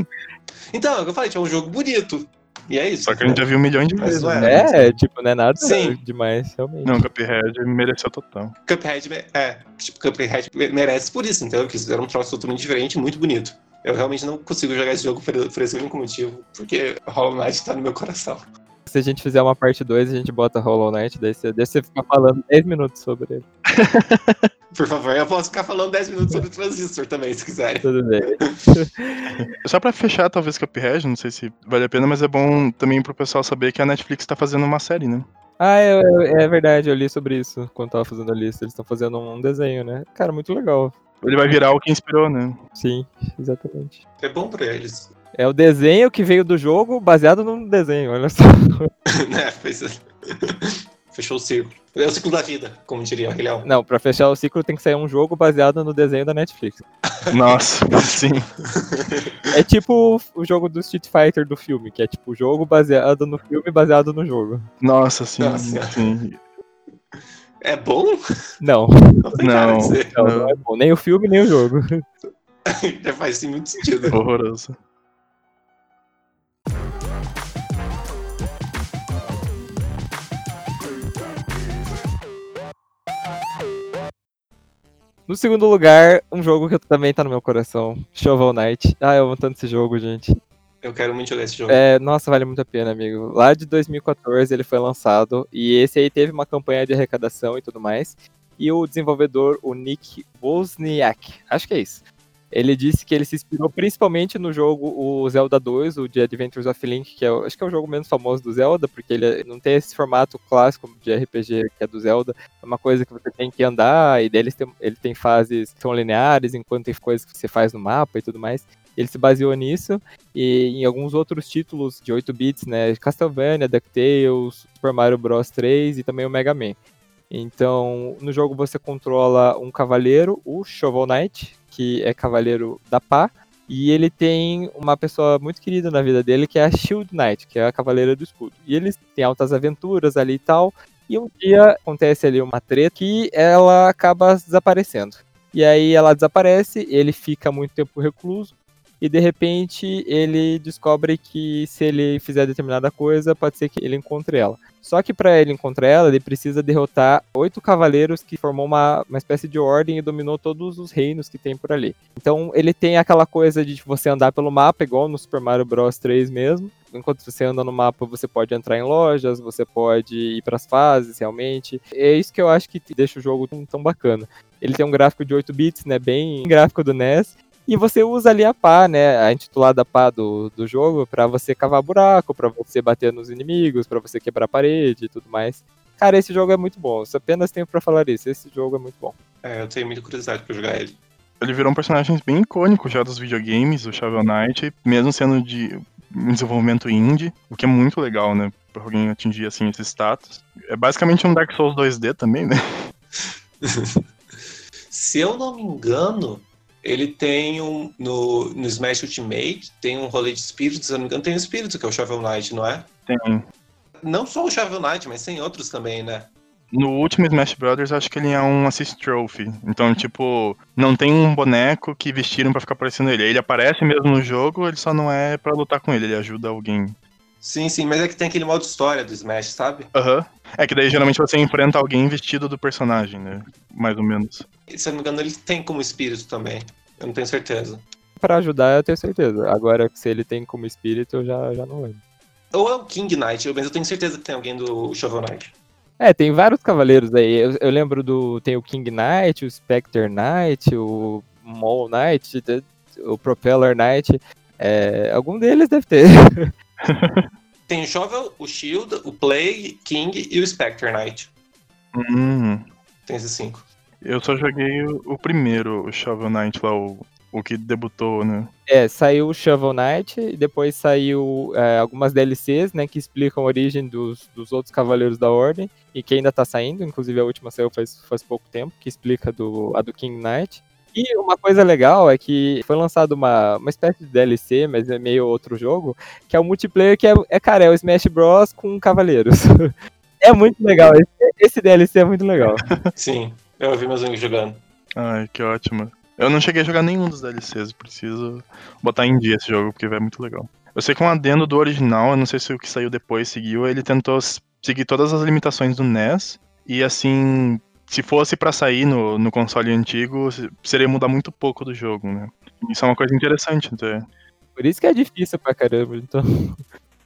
Então, é o que eu falei, é um jogo bonito. E é isso. Só que a gente já viu um milhão de vezes. não né? É, tipo, não é nada Sim. demais, realmente. Não, Cuphead mereceu total. Cuphead, é, tipo, Cuphead me- merece por isso, entendeu? Que eles fizeram um troço totalmente diferente, muito bonito. Eu realmente não consigo jogar esse jogo por, por esse único motivo, porque Hollow Knight tá no meu coração. Se a gente fizer uma parte 2, a gente bota Hollow Knight, daí você, daí você fica falando 10 minutos sobre ele. Por favor, eu posso ficar falando 10 minutos sobre Transistor também, se quiserem. Tudo bem. Só pra fechar, talvez Cuphead, não sei se vale a pena, mas é bom também pro pessoal saber que a Netflix tá fazendo uma série, né? Ah, é, é verdade, eu li sobre isso quando tava fazendo a lista. Eles estão fazendo um desenho, né? Cara, muito legal. Ele vai virar o que inspirou, né? Sim, exatamente. É bom pra eles. É o desenho que veio do jogo baseado num desenho, olha só. né? Fez- Fechou o círculo. É o ciclo da vida, como diria o Leão. Não, pra fechar o ciclo tem que sair um jogo baseado no desenho da Netflix. Nossa, sim. É tipo o jogo do Street Fighter do filme, que é tipo o jogo baseado no filme baseado no jogo. Nossa, sim. Nossa. sim. É bom? Não, Não Não. de ser. não, não é bom. Nem o filme, nem o jogo. Já faz sim, muito sentido. Horroroso. No segundo lugar, um jogo que também tá no meu coração, Shovel Knight. Ah, eu amo tanto esse jogo, gente. Eu quero muito jogar esse jogo. É, nossa, vale muito a pena, amigo. Lá de 2014 ele foi lançado e esse aí teve uma campanha de arrecadação e tudo mais. E o desenvolvedor, o Nick Wozniak, acho que é isso. Ele disse que ele se inspirou principalmente no jogo o Zelda 2, o The Adventures of Link, que é, acho que é o jogo menos famoso do Zelda, porque ele não tem esse formato clássico de RPG que é do Zelda. É uma coisa que você tem que andar, e daí tem, ele tem fases que são lineares, enquanto tem coisas que você faz no mapa e tudo mais. Ele se baseou nisso e em alguns outros títulos de 8 bits, né? Castlevania, DuckTales, Super Mario Bros 3 e também o Mega Man. Então, no jogo você controla um cavaleiro, o Shovel Knight, que é cavaleiro da pá, e ele tem uma pessoa muito querida na vida dele, que é a Shield Knight, que é a cavaleira do escudo. E eles têm altas aventuras ali e tal, e um dia acontece ali uma treta que ela acaba desaparecendo. E aí ela desaparece, ele fica muito tempo recluso, e de repente ele descobre que se ele fizer determinada coisa, pode ser que ele encontre ela. Só que para ele encontrar ela, ele precisa derrotar oito cavaleiros que formou uma, uma espécie de ordem e dominou todos os reinos que tem por ali. Então ele tem aquela coisa de você andar pelo mapa, igual no Super Mario Bros 3 mesmo. Enquanto você anda no mapa, você pode entrar em lojas, você pode ir para as fases realmente. É isso que eu acho que deixa o jogo tão, tão bacana. Ele tem um gráfico de 8 bits, né, bem gráfico do NES. E você usa ali a pá, né, a intitulada pá do, do jogo, pra você cavar buraco, pra você bater nos inimigos, pra você quebrar a parede e tudo mais. Cara, esse jogo é muito bom. Eu apenas tenho pra falar isso. Esse jogo é muito bom. É, eu tenho muita curiosidade pra jogar ele. Ele virou um personagem bem icônico já dos videogames, o Shovel Knight, mesmo sendo de um desenvolvimento indie, o que é muito legal, né? Pra alguém atingir assim esse status. É basicamente um Dark Souls 2D também, né? Se eu não me engano, ele tem um. No, no Smash Ultimate, tem um rolê de espíritos, se eu não me engano, tem um espírito, que é o Shovel Knight, não é? Tem. Não só o Shovel Knight, mas tem outros também, né? No último Smash Brothers, acho que ele é um Assist Trophy. Então, tipo, não tem um boneco que vestiram pra ficar parecendo ele. Ele aparece mesmo no jogo, ele só não é pra lutar com ele, ele ajuda alguém. Sim, sim, mas é que tem aquele modo história do Smash, sabe? Aham. É que daí geralmente você enfrenta alguém vestido do personagem, né? Mais ou menos. Se eu não me engano, ele tem como espírito também. Eu não tenho certeza. Pra ajudar, eu tenho certeza. Agora, se ele tem como espírito, eu já, já não lembro. Ou é o King Knight, mas eu tenho certeza que tem alguém do Shovel Knight. É, tem vários cavaleiros aí. Eu, eu lembro do. Tem o King Knight, o Spectre Knight, o Mole Knight, o Propeller Knight. É, algum deles deve ter. Tem o Shovel, o Shield, o Plague, King e o Spectre Knight. Hum. Tem esses cinco. Eu só joguei o, o primeiro, o Shovel Knight lá, o, o que debutou, né? É, saiu o Shovel Knight e depois saiu é, algumas DLCs, né, que explicam a origem dos, dos outros Cavaleiros da Ordem e que ainda tá saindo, inclusive a última saiu faz, faz pouco tempo, que explica do, a do King Knight. E uma coisa legal é que foi lançado uma, uma espécie de DLC, mas é meio outro jogo, que é o multiplayer que é, é cara, é o Smash Bros com cavaleiros. é muito legal, esse, esse DLC é muito legal. Sim, eu vi meus amigos jogando. Ai, que ótimo. Eu não cheguei a jogar nenhum dos DLCs, preciso botar em dia esse jogo, porque é muito legal. Eu sei que um adendo do original, eu não sei se o que saiu depois seguiu, ele tentou seguir todas as limitações do NES, e assim, se fosse para sair no, no console antigo, seria mudar muito pouco do jogo, né? Isso é uma coisa interessante, então. Por isso que é difícil pra caramba, então.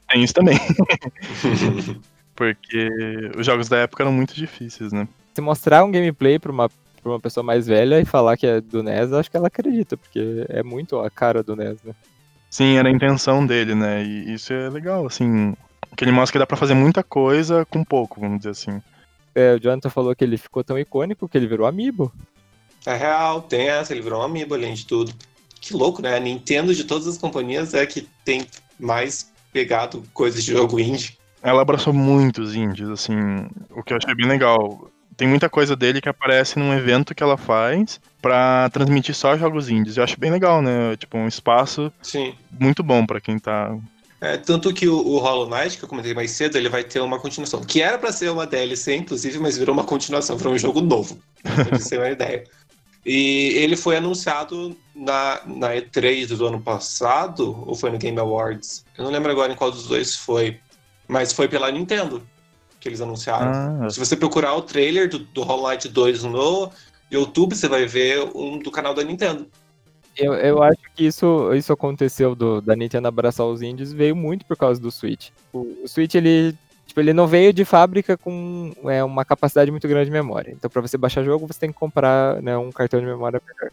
Tem isso também. Porque os jogos da época eram muito difíceis, né? Se mostrar um gameplay pra uma, pra uma pessoa mais velha e falar que é do NES, acho que ela acredita, porque é muito a cara do NES, né? Sim, era a intenção dele, né? E isso é legal, assim. Que ele mostra que dá pra fazer muita coisa com pouco, vamos dizer assim. É, o Jonathan falou que ele ficou tão icônico que ele virou amiibo. É real, tem essa, ele virou um amiibo além de tudo. Que louco, né? A Nintendo de todas as companhias é que tem mais pegado coisas de jogo indie. Ela abraçou muitos indies, assim, o que eu achei bem legal. Tem muita coisa dele que aparece num evento que ela faz pra transmitir só jogos indies. Eu acho bem legal, né? Tipo, um espaço Sim. muito bom pra quem tá É, tanto que o, o Hollow Knight, que eu comentei mais cedo, ele vai ter uma continuação. Que era pra ser uma DLC, inclusive, mas virou uma continuação para um jogo novo. Pra ter uma ideia. E ele foi anunciado na, na E3 do ano passado, ou foi no Game Awards? Eu não lembro agora em qual dos dois foi. Mas foi pela Nintendo que eles anunciaram. Ah, Se você procurar o trailer do, do Hollow Knight 2 no YouTube, você vai ver um do canal da Nintendo. Eu, eu acho que isso, isso aconteceu do, da Nintendo abraçar os indies veio muito por causa do Switch. O, o Switch, ele, tipo, ele não veio de fábrica com é, uma capacidade muito grande de memória. Então, para você baixar jogo, você tem que comprar né, um cartão de memória melhor.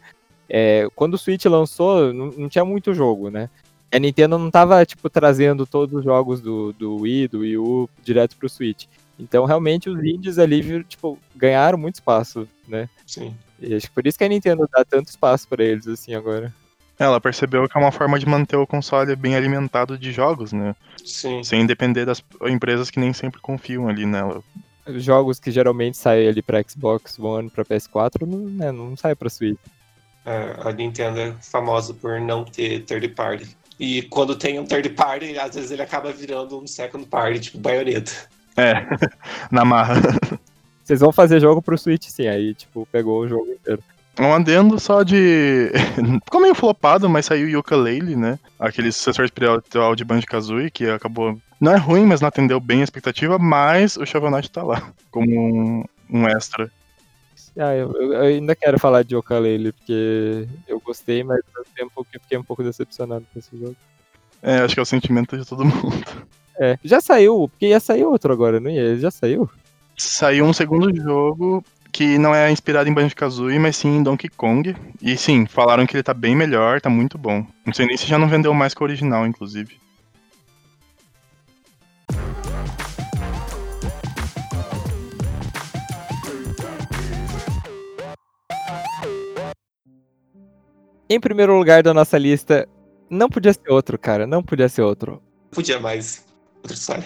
É, quando o Switch lançou, não, não tinha muito jogo, né? A Nintendo não tava, tipo, trazendo todos os jogos do, do Wii, do Wii U direto pro Switch. Então, realmente, os indies ali, tipo, ganharam muito espaço, né? Sim. E acho que por isso que a Nintendo dá tanto espaço pra eles, assim, agora. ela percebeu que é uma forma de manter o console bem alimentado de jogos, né? Sim. Sem depender das empresas que nem sempre confiam ali nela. Os jogos que geralmente saem ali pra Xbox One, pra PS4, não, né, não sai pra Switch. É, a Nintendo é famosa por não ter third party. E quando tem um third party, às vezes ele acaba virando um second party, tipo Bayonetta. É, na marra. Vocês vão fazer jogo pro Switch, sim, aí, tipo, pegou o jogo inteiro. Um adendo só de. Ficou meio flopado, mas saiu o Yooka-Laylee, né? Aquele sucessor espiritual de Banjo-Kazooie, que acabou. Não é ruim, mas não atendeu bem a expectativa, mas o Shovel Knight tá lá, como um, um extra. Ah, eu, eu- ainda quero falar de Yooka-Laylee, porque eu gostei, mas ao mesmo tempo que eu fiquei um pouco decepcionado com esse jogo. É, acho que é o sentimento de todo mundo. É, já saiu, porque ia sair outro agora, não ia? Já saiu? Saiu um segundo jogo que não é inspirado em Banjo-Kazooie, mas sim em Donkey Kong. E sim, falaram que ele tá bem melhor, tá muito bom. Não sei nem se já não vendeu mais que o original, inclusive. Em primeiro lugar da nossa lista, não podia ser outro, cara, não podia ser outro. Podia mais. História.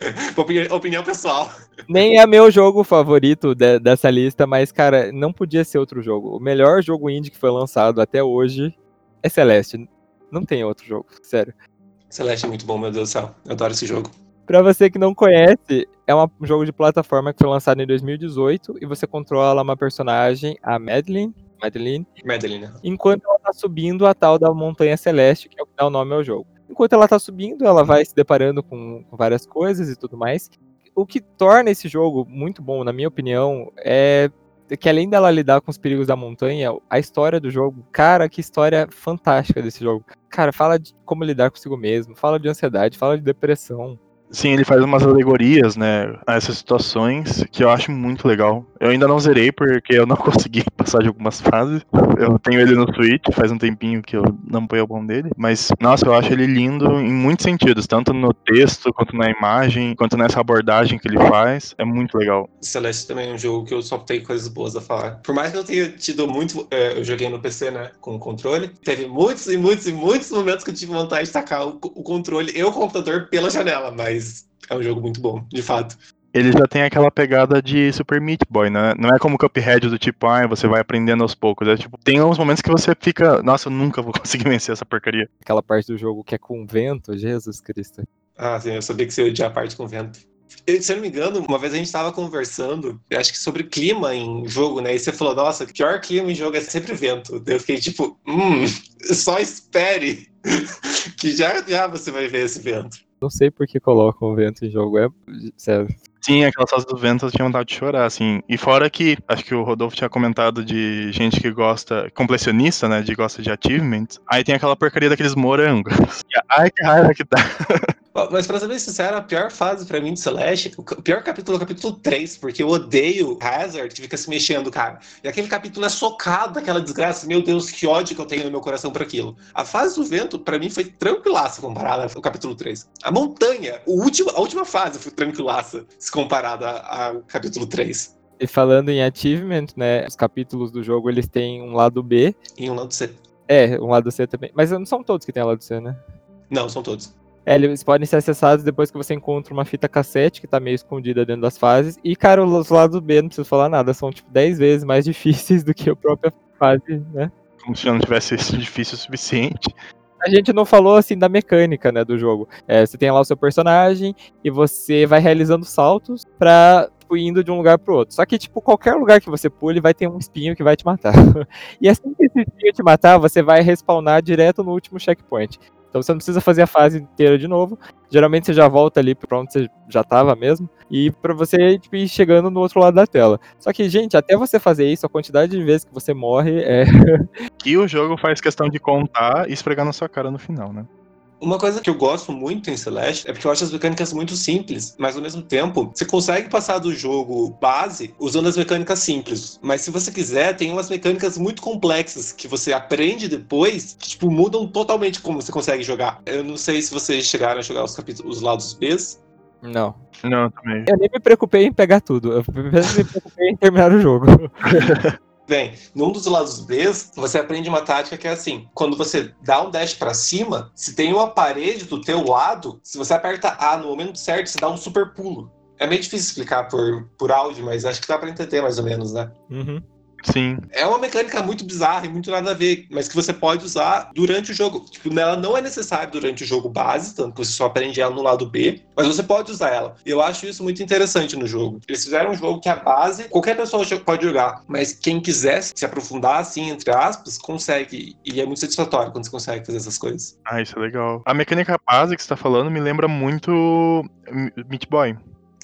opinião, opinião pessoal. Nem é meu jogo favorito de, dessa lista, mas, cara, não podia ser outro jogo. O melhor jogo indie que foi lançado até hoje é Celeste. Não tem outro jogo, sério. Celeste é muito bom, meu Deus do céu. Eu adoro esse jogo. Pra você que não conhece, é um jogo de plataforma que foi lançado em 2018 e você controla uma personagem, a Madeline, Madeline, Madeline. enquanto ela tá subindo a tal da Montanha Celeste, que é o que dá o nome ao jogo. Enquanto ela tá subindo, ela vai se deparando com, com várias coisas e tudo mais. O que torna esse jogo muito bom, na minha opinião, é que além dela lidar com os perigos da montanha, a história do jogo, cara, que história fantástica desse jogo. Cara, fala de como lidar consigo mesmo, fala de ansiedade, fala de depressão, Sim, ele faz umas alegorias, né, a essas situações que eu acho muito legal. Eu ainda não zerei porque eu não consegui passar de algumas fases. Eu tenho ele no Switch, faz um tempinho que eu não ponho o bom dele, mas nossa, eu acho ele lindo em muitos sentidos, tanto no texto, quanto na imagem, quanto nessa abordagem que ele faz. É muito legal. Celeste também é um jogo que eu só tenho coisas boas a falar. Por mais que eu tenha tido muito, é, eu joguei no PC, né, com o controle, teve muitos e muitos e muitos momentos que eu tive vontade de tacar o, o controle e o computador pela janela, mas mas é um jogo muito bom, de fato. Ele já tem aquela pegada de Super Meat Boy, né? Não é como Cuphead do tipo, ah, você vai aprendendo aos poucos. É tipo, tem uns momentos que você fica, nossa, eu nunca vou conseguir vencer essa porcaria. Aquela parte do jogo que é com vento, Jesus Cristo. Ah, sim, eu sabia que você ia a parte com vento. Se eu não me engano, uma vez a gente estava conversando, acho que sobre clima em jogo, né? E você falou, nossa, o pior clima em jogo é sempre vento. Eu fiquei tipo, hum, só espere que já já você vai ver esse vento. Não sei por que colocam o vento em jogo, é sério. Sim, aquelas fases do vento eu tinha vontade de chorar, assim. E fora que, acho que o Rodolfo tinha comentado de gente que gosta, completionista, né, de gosta de achievements. Aí tem aquela porcaria daqueles morangos. Ai, que raiva que dá. Mas pra ser bem sincero, a pior fase pra mim de Celeste, o pior capítulo é o capítulo 3, porque eu odeio Hazard que fica se mexendo, cara. E aquele capítulo é socado daquela desgraça. Meu Deus, que ódio que eu tenho no meu coração por aquilo. A fase do vento, pra mim, foi tranquilaça comparada ao capítulo 3. A montanha, o último, a última fase foi tranquilaça se comparada ao capítulo 3. E falando em achievement, né, os capítulos do jogo, eles têm um lado B. E um lado C. É, um lado C também. Mas não são todos que tem lado C, né? Não, são todos. É, eles podem ser acessados depois que você encontra uma fita cassete que tá meio escondida dentro das fases. E, cara, os lados B, não preciso falar nada, são tipo 10 vezes mais difíceis do que a própria fase, né? Como se não tivesse sido difícil o suficiente. A gente não falou assim da mecânica, né, do jogo. É, você tem lá o seu personagem e você vai realizando saltos pra tipo, indo de um lugar pro outro. Só que, tipo, qualquer lugar que você pule vai ter um espinho que vai te matar. e assim que esse espinho te matar, você vai respawnar direto no último checkpoint. Então você não precisa fazer a fase inteira de novo. Geralmente você já volta ali pra onde você já tava mesmo. E pra você tipo, ir chegando no outro lado da tela. Só que, gente, até você fazer isso, a quantidade de vezes que você morre é. que o jogo faz questão de contar e esfregar na sua cara no final, né? Uma coisa que eu gosto muito em Celeste é porque eu acho as mecânicas muito simples, mas ao mesmo tempo você consegue passar do jogo base usando as mecânicas simples. Mas se você quiser, tem umas mecânicas muito complexas que você aprende depois que tipo mudam totalmente como você consegue jogar. Eu não sei se vocês chegaram a jogar os capítulos, os lados B. Não. Não, também. Eu nem me preocupei em pegar tudo. Eu me preocupei em terminar o jogo. Bem, num dos lados B, você aprende uma tática que é assim: quando você dá um dash para cima, se tem uma parede do teu lado, se você aperta A no momento certo, você dá um super pulo. É meio difícil explicar por, por áudio, mas acho que dá pra entender mais ou menos, né? Uhum. Sim. É uma mecânica muito bizarra e muito nada a ver, mas que você pode usar durante o jogo. Tipo, ela não é necessária durante o jogo base, tanto que você só aprende ela no lado B, mas você pode usar ela. E eu acho isso muito interessante no jogo. Eles fizeram um jogo que a base, qualquer pessoa pode jogar, mas quem quiser se aprofundar, assim, entre aspas, consegue. E é muito satisfatório quando você consegue fazer essas coisas. Ah, isso é legal. A mecânica base que você tá falando me lembra muito Meat Boy.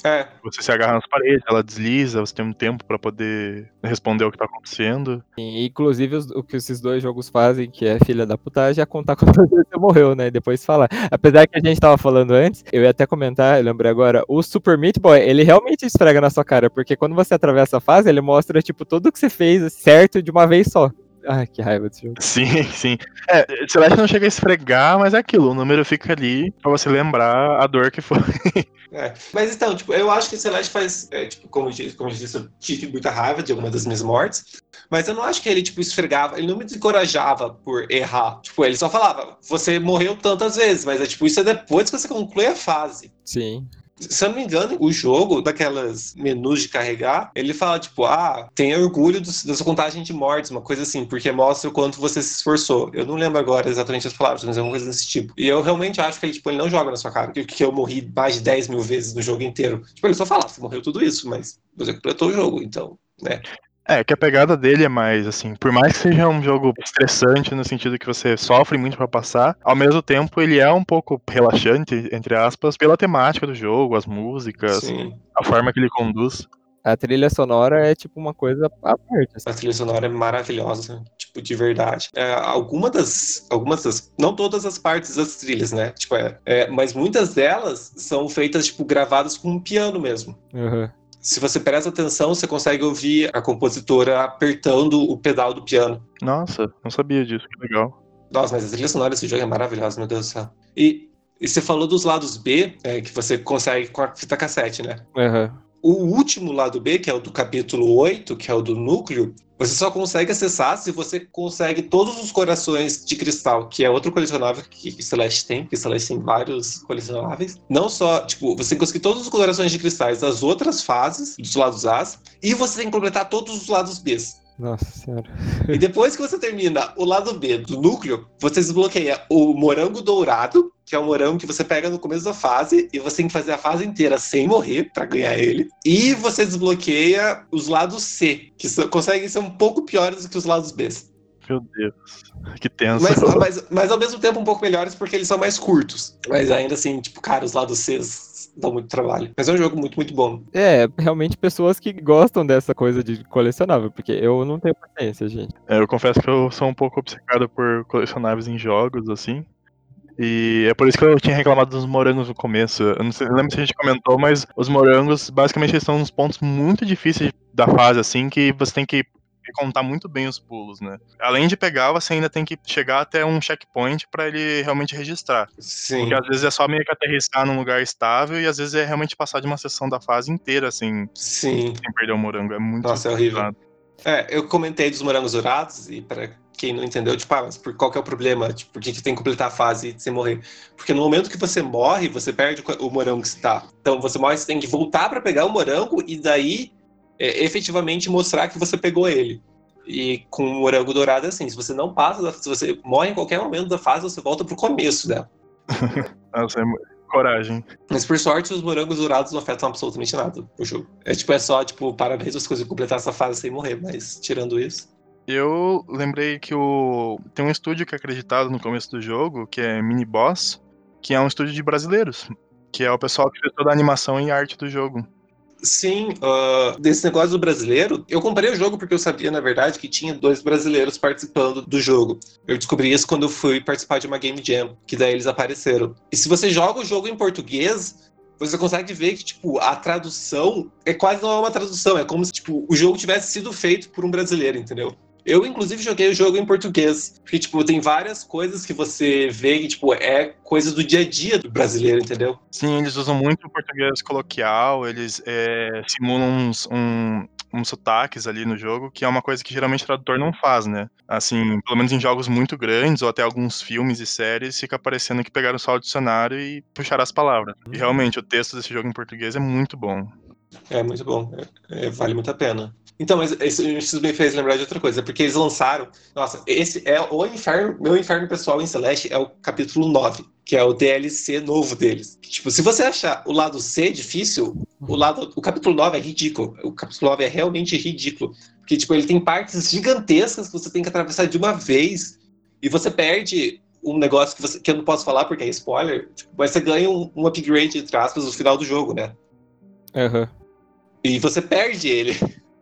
É. Você se agarra nas paredes, ela desliza, você tem um tempo para poder responder o que tá acontecendo. E, inclusive, o que esses dois jogos fazem, que é filha da putagem, é contar quando você morreu, né? E depois falar. Apesar que a gente tava falando antes, eu ia até comentar, eu lembrei agora, o Super Meat Boy, ele realmente esfrega na sua cara, porque quando você atravessa a fase, ele mostra, tipo, tudo que você fez certo de uma vez só. Ai, que raiva desse jogo. Sim, sim. É, Celeste não chega a esfregar, mas é aquilo, o número fica ali pra você lembrar a dor que foi. É. Mas então, tipo, eu acho que Celeste faz, é, tipo, como eu, disse, como eu disse, eu tive muita raiva de alguma das minhas mortes, mas eu não acho que ele, tipo, esfregava, ele não me encorajava por errar. Tipo, ele só falava, você morreu tantas vezes, mas é tipo, isso é depois que você conclui a fase. Sim. Se eu não me engano, o jogo, daquelas menus de carregar, ele fala, tipo, ah, tenha orgulho da sua contagem de mortes, uma coisa assim, porque mostra o quanto você se esforçou. Eu não lembro agora exatamente as palavras, mas é uma coisa desse tipo. E eu realmente acho que ele, tipo, ele não joga na sua cara, que eu morri mais de 10 mil vezes no jogo inteiro. Tipo, ele só fala, você morreu tudo isso, mas você completou o jogo, então, né? É, que a pegada dele é mais assim, por mais que seja um jogo estressante no sentido que você sofre muito para passar, ao mesmo tempo ele é um pouco relaxante, entre aspas, pela temática do jogo, as músicas, Sim. a forma que ele conduz. A trilha sonora é tipo uma coisa à parte. assim. A trilha sonora é maravilhosa, tipo, de verdade. É, alguma das, algumas das, não todas as partes das trilhas, né? Tipo, é, é, mas muitas delas são feitas, tipo, gravadas com um piano mesmo. Aham. Se você presta atenção, você consegue ouvir a compositora apertando o pedal do piano. Nossa, não sabia disso, que legal. Nossa, mas a trilha sonora desse jogo é maravilhosa, meu Deus do céu. E, e você falou dos lados B, é, que você consegue com a fita cassete, né? Aham. O último lado B, que é o do capítulo 8, que é o do núcleo, você só consegue acessar se você consegue todos os corações de cristal, que é outro colecionável que Celeste tem, porque Celeste tem vários colecionáveis. Não só, tipo, você tem que conseguir todos os corações de cristais das outras fases, dos lados A's, e você tem que completar todos os lados B's. Nossa senhora. E depois que você termina o lado B do núcleo, você desbloqueia o morango dourado, que é o morango que você pega no começo da fase, e você tem que fazer a fase inteira sem morrer pra ganhar ele. E você desbloqueia os lados C, que são- conseguem ser um pouco piores do que os lados B. Meu Deus, que tenso. Mas, mas, mas ao mesmo tempo um pouco melhores porque eles são mais curtos. Mas ainda assim, tipo, cara, os lados C dão muito trabalho. Mas é um jogo muito, muito bom. É, realmente pessoas que gostam dessa coisa de colecionável, porque eu não tenho paciência, gente. É, eu confesso que eu sou um pouco obcecado por colecionáveis em jogos, assim. E é por isso que eu tinha reclamado dos morangos no começo. Eu não sei, eu lembro se a gente comentou, mas os morangos, basicamente, eles são uns pontos muito difíceis da fase, assim, que você tem que contar muito bem os pulos, né? Além de pegar, você ainda tem que chegar até um checkpoint pra ele realmente registrar. Sim. Porque às vezes é só meio que aterrissar num lugar estável e às vezes é realmente passar de uma sessão da fase inteira, assim, Sim. sem perder o morango. É muito Nossa, é horrível. É, eu comentei dos morangos dourados, e para quem não entendeu, tipo, ah, mas por qual que é o problema? Tipo, por que, que tem que completar a fase sem morrer? Porque no momento que você morre, você perde o morango que está. Então você morre, você tem que voltar para pegar o morango e daí é, efetivamente mostrar que você pegou ele. E com o morango dourado é assim, se você não passa, se você morre em qualquer momento da fase, você volta pro começo dela. Nossa, é coragem. Mas por sorte, os morangos dourados não afetam absolutamente nada o jogo. É tipo, é só, tipo, parabéns você conseguiu completar essa fase sem morrer, mas tirando isso. Eu lembrei que o tem um estúdio que é acreditado no começo do jogo, que é Mini Boss, que é um estúdio de brasileiros, que é o pessoal que fez toda a animação e arte do jogo. Sim, ah, desse negócio do brasileiro, eu comprei o jogo porque eu sabia, na verdade, que tinha dois brasileiros participando do jogo. Eu descobri isso quando eu fui participar de uma Game Jam, que daí eles apareceram. E se você joga o jogo em português, você consegue ver que, tipo, a tradução é quase não é uma tradução, é como se, tipo, o jogo tivesse sido feito por um brasileiro, entendeu? Eu, inclusive, joguei o jogo em português. Porque, tipo, tem várias coisas que você vê que, tipo, é coisa do dia a dia do brasileiro, entendeu? Sim, eles usam muito o português coloquial, eles é, simulam uns, um- uns sotaques ali no jogo, que é uma coisa que geralmente o tradutor não faz, né? Assim, pelo menos em jogos muito grandes, ou até alguns filmes e séries, fica parecendo que pegaram só o dicionário e puxaram as palavras. E realmente, o texto desse jogo em português é muito bom. É muito bom, é- é- vale muito a pena. Então, mas isso, me fez lembrar de outra coisa, porque eles lançaram. Nossa, esse é o inferno, meu inferno pessoal em Celeste é o capítulo 9, que é o DLC novo deles. Tipo, se você achar o lado C difícil, o lado. O capítulo 9 é ridículo. O capítulo 9 é realmente ridículo. Porque, tipo, ele tem partes gigantescas que você tem que atravessar de uma vez, e você perde um negócio que, você, que eu não posso falar porque é spoiler, tipo, mas você ganha um, um upgrade, entre aspas, no final do jogo, né? Aham. E você perde ele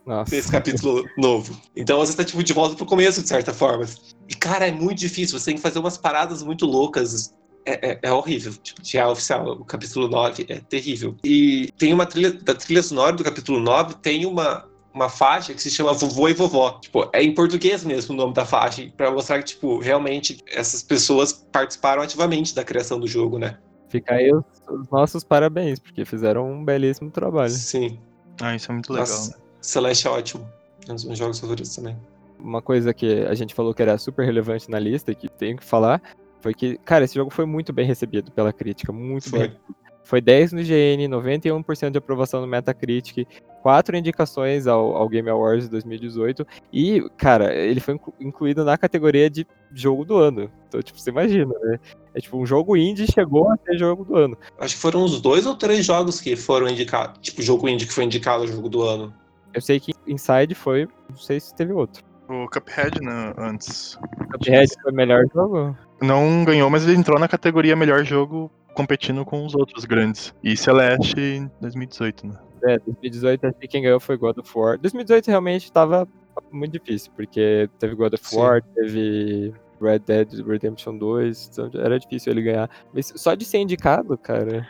Nossa. nesse capítulo novo. Então você tá tipo de volta pro começo, de certa forma. E cara, é muito difícil, você tem que fazer umas paradas muito loucas. É, é- é horrível. Tipo, já é oficial, o capítulo 9 é terrível. E tem uma trilha, da trilha sonora do capítulo 9, tem uma, uma faixa que se chama Vovô e Vovó. Tipo, é em português mesmo o nome da faixa, para mostrar que, tipo, realmente essas pessoas participaram ativamente da criação do jogo, né? Fica aí os, os nossos parabéns, porque fizeram um belíssimo trabalho. Sim. Ah, isso é muito legal. Nossa, né? Celeste é ótimo. É um dos meus jogos favoritos também. Uma coisa que a gente falou que era super relevante na lista, que tenho que falar, foi que, cara, esse jogo foi muito bem recebido pela crítica, muito Foi. bem. Foi 10 no IGN, 91% de aprovação no Metacritic, 4 indicações ao, ao Game Awards de 2018, e, cara, ele foi inclu- incluído na categoria de jogo do ano. Então, tipo, você imagina, né? É tipo, um jogo indie chegou a ser jogo do ano. Acho que foram uns dois ou três jogos que foram indicados. Tipo, jogo indie que foi indicado ao jogo do ano. Eu sei que Inside foi, não sei se teve outro. O Cuphead, né, antes. Cuphead foi o melhor jogo? Não ganhou, mas ele entrou na categoria melhor jogo competindo com os outros grandes. E Celeste em 2018, né? É, 2018 acho que quem ganhou foi God of War. 2018 realmente tava muito difícil, porque teve God of Sim. War, teve Red Dead Redemption 2, então era difícil ele ganhar. Mas só de ser indicado, cara.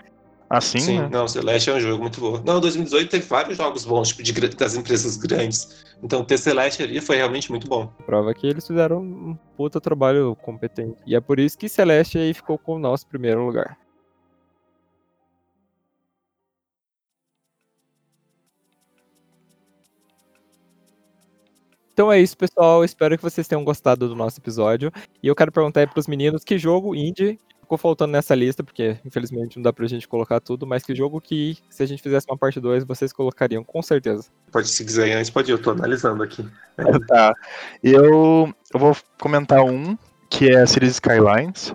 Assim, Sim, né? não, Celeste é um jogo muito bom. Não, 2018 teve vários jogos bons, tipo, de, das empresas grandes. Então ter Celeste ali foi realmente muito bom. Prova que eles fizeram um puta trabalho competente. E é por isso que Celeste aí ficou com o nosso primeiro lugar. Então é isso, pessoal. Espero que vocês tenham gostado do nosso episódio. E eu quero perguntar aí pros meninos que jogo indie ficou faltando nessa lista, porque infelizmente não dá pra gente colocar tudo, mas que jogo que, se a gente fizesse uma parte 2, vocês colocariam, com certeza. Pode, se quiser antes, pode ir. Eu tô analisando aqui. Tá. Eu, eu vou comentar um, que é a Cities Skylines,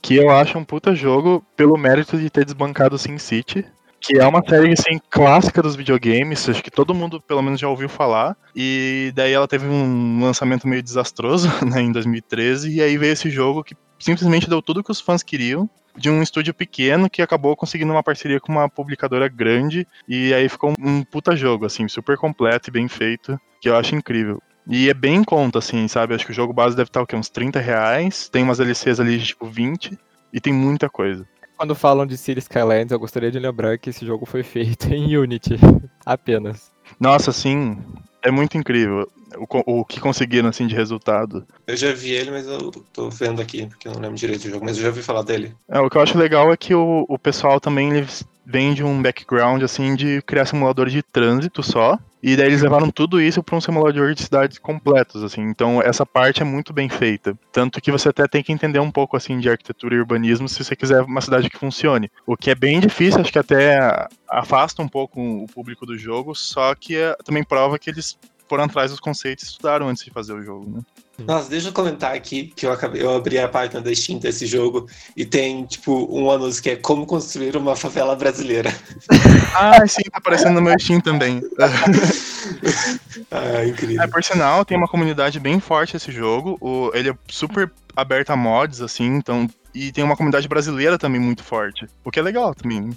que eu acho um puta jogo pelo mérito de ter desbancado o SimCity, que é uma série assim clássica dos videogames, acho que todo mundo pelo menos já ouviu falar. E daí ela teve um lançamento meio desastroso, né, em 2013, e aí veio esse jogo que simplesmente deu tudo que os fãs queriam. De um estúdio pequeno que acabou conseguindo uma parceria com uma publicadora grande. E aí ficou um, puta jogo, assim, super completo e bem feito, que eu acho incrível. E é bem em conta, assim, sabe? Acho que o jogo base deve estar o quê? Uns 30 reais. Tem umas LCs ali de tipo 20. E tem muita coisa. Quando falam de Cities Skylines, eu gostaria de lembrar que esse jogo foi feito em Unity, apenas. Nossa, assim, é muito incrível o, o que conseguiram, assim, de resultado. Eu já vi ele, mas eu tô vendo aqui, porque eu não lembro direito do jogo, mas eu já ouvi falar dele. É, o que eu acho legal é que o, o pessoal também eles vem de um background, assim, de criar simuladores de trânsito só. E daí eles levaram tudo isso para um simulador de cidades completos, assim. Então essa parte é muito bem feita. Tanto que você até tem que entender um pouco, assim, de arquitetura e urbanismo se você quiser uma cidade que funcione. O que é bem difícil, acho que até afasta um pouco o público do jogo, só que é- também prova que eles foram atrás dos conceitos e estudaram antes de fazer o jogo, né? Nossa, deixa eu comentar aqui que eu, acabei, eu abri a página da Steam desse jogo e tem, tipo, um anúncio que é como construir uma favela brasileira. Ah, sim, tá aparecendo no meu Steam também. Ah, incrível. É, por sinal, tem uma comunidade bem forte esse jogo. O, ele é super aberto a mods, assim, então. E tem uma comunidade brasileira também muito forte. O que é legal também.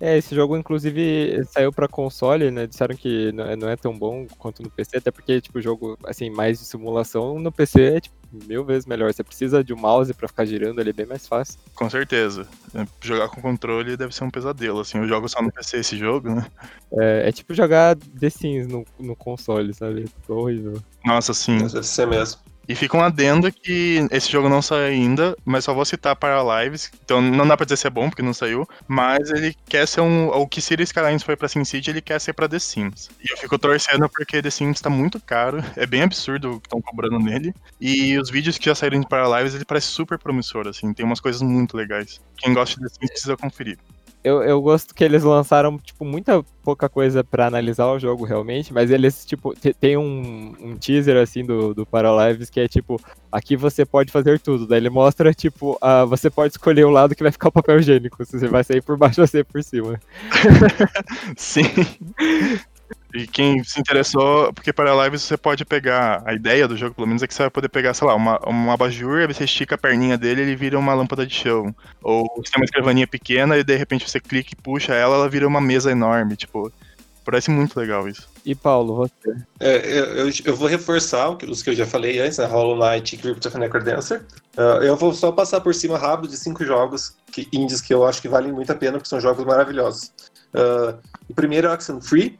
É, esse jogo, inclusive, saiu pra console, né? Disseram que não é, é tão bom quanto no PC, até porque, tipo, o jogo, assim, mais de simulação, no PC é, tipo, mil vezes melhor. Você precisa de um mouse pra ficar girando, ele é bem mais fácil. Com certeza. É, Jogar com controle deve ser um pesadelo, assim. Eu jogo só no PC esse jogo, né? É, é tipo jogar The Sims no, no console, sabe? Ficou horrível. Nossa, sim. Deve ser mesmo. E fica um adendo que esse jogo não saiu ainda, mas só vou citar para lives. Então não dá pra dizer se é bom, porque não saiu. Mas ele quer ser um. O que Cities Skylines foi pra SimCity, ele quer ser pra The Sims. E eu fico torcendo porque The Sims tá muito caro. É bem absurdo o que estão cobrando nele. E os vídeos que já saíram para lives, ele parece super promissor, assim. Tem umas coisas muito legais. Quem gosta de The Sims precisa conferir. Eu, eu gosto que eles lançaram, tipo, muita pouca coisa pra analisar o jogo realmente, mas eles, tipo, te- tem um, um teaser, assim, do, do Paralives que é, tipo, aqui você pode fazer tudo. Daí ele mostra, tipo, ah, você pode escolher o lado que vai ficar o papel higiênico, se você vai sair por baixo ou sair por cima. Sim. E quem se interessou, porque para lives você pode pegar, a ideia do jogo pelo menos é que você vai poder pegar, sei lá, uma, uma abajur, aí você estica a perninha dele ele vira uma lâmpada de chão. Ou você tem uma escrivaninha pequena e de repente você clica e puxa ela, ela vira uma mesa enorme, tipo, parece muito legal isso. E Paulo, você? É, eu, eu, eu vou reforçar os que eu já falei antes, né? Hollow Knight e Crypt of Necrodancer. Ah, eu vou só passar por cima rápido de cinco jogos que, indies que eu acho que valem muito a pena, porque são jogos maravilhosos. Ah, o primeiro é Oxenfree.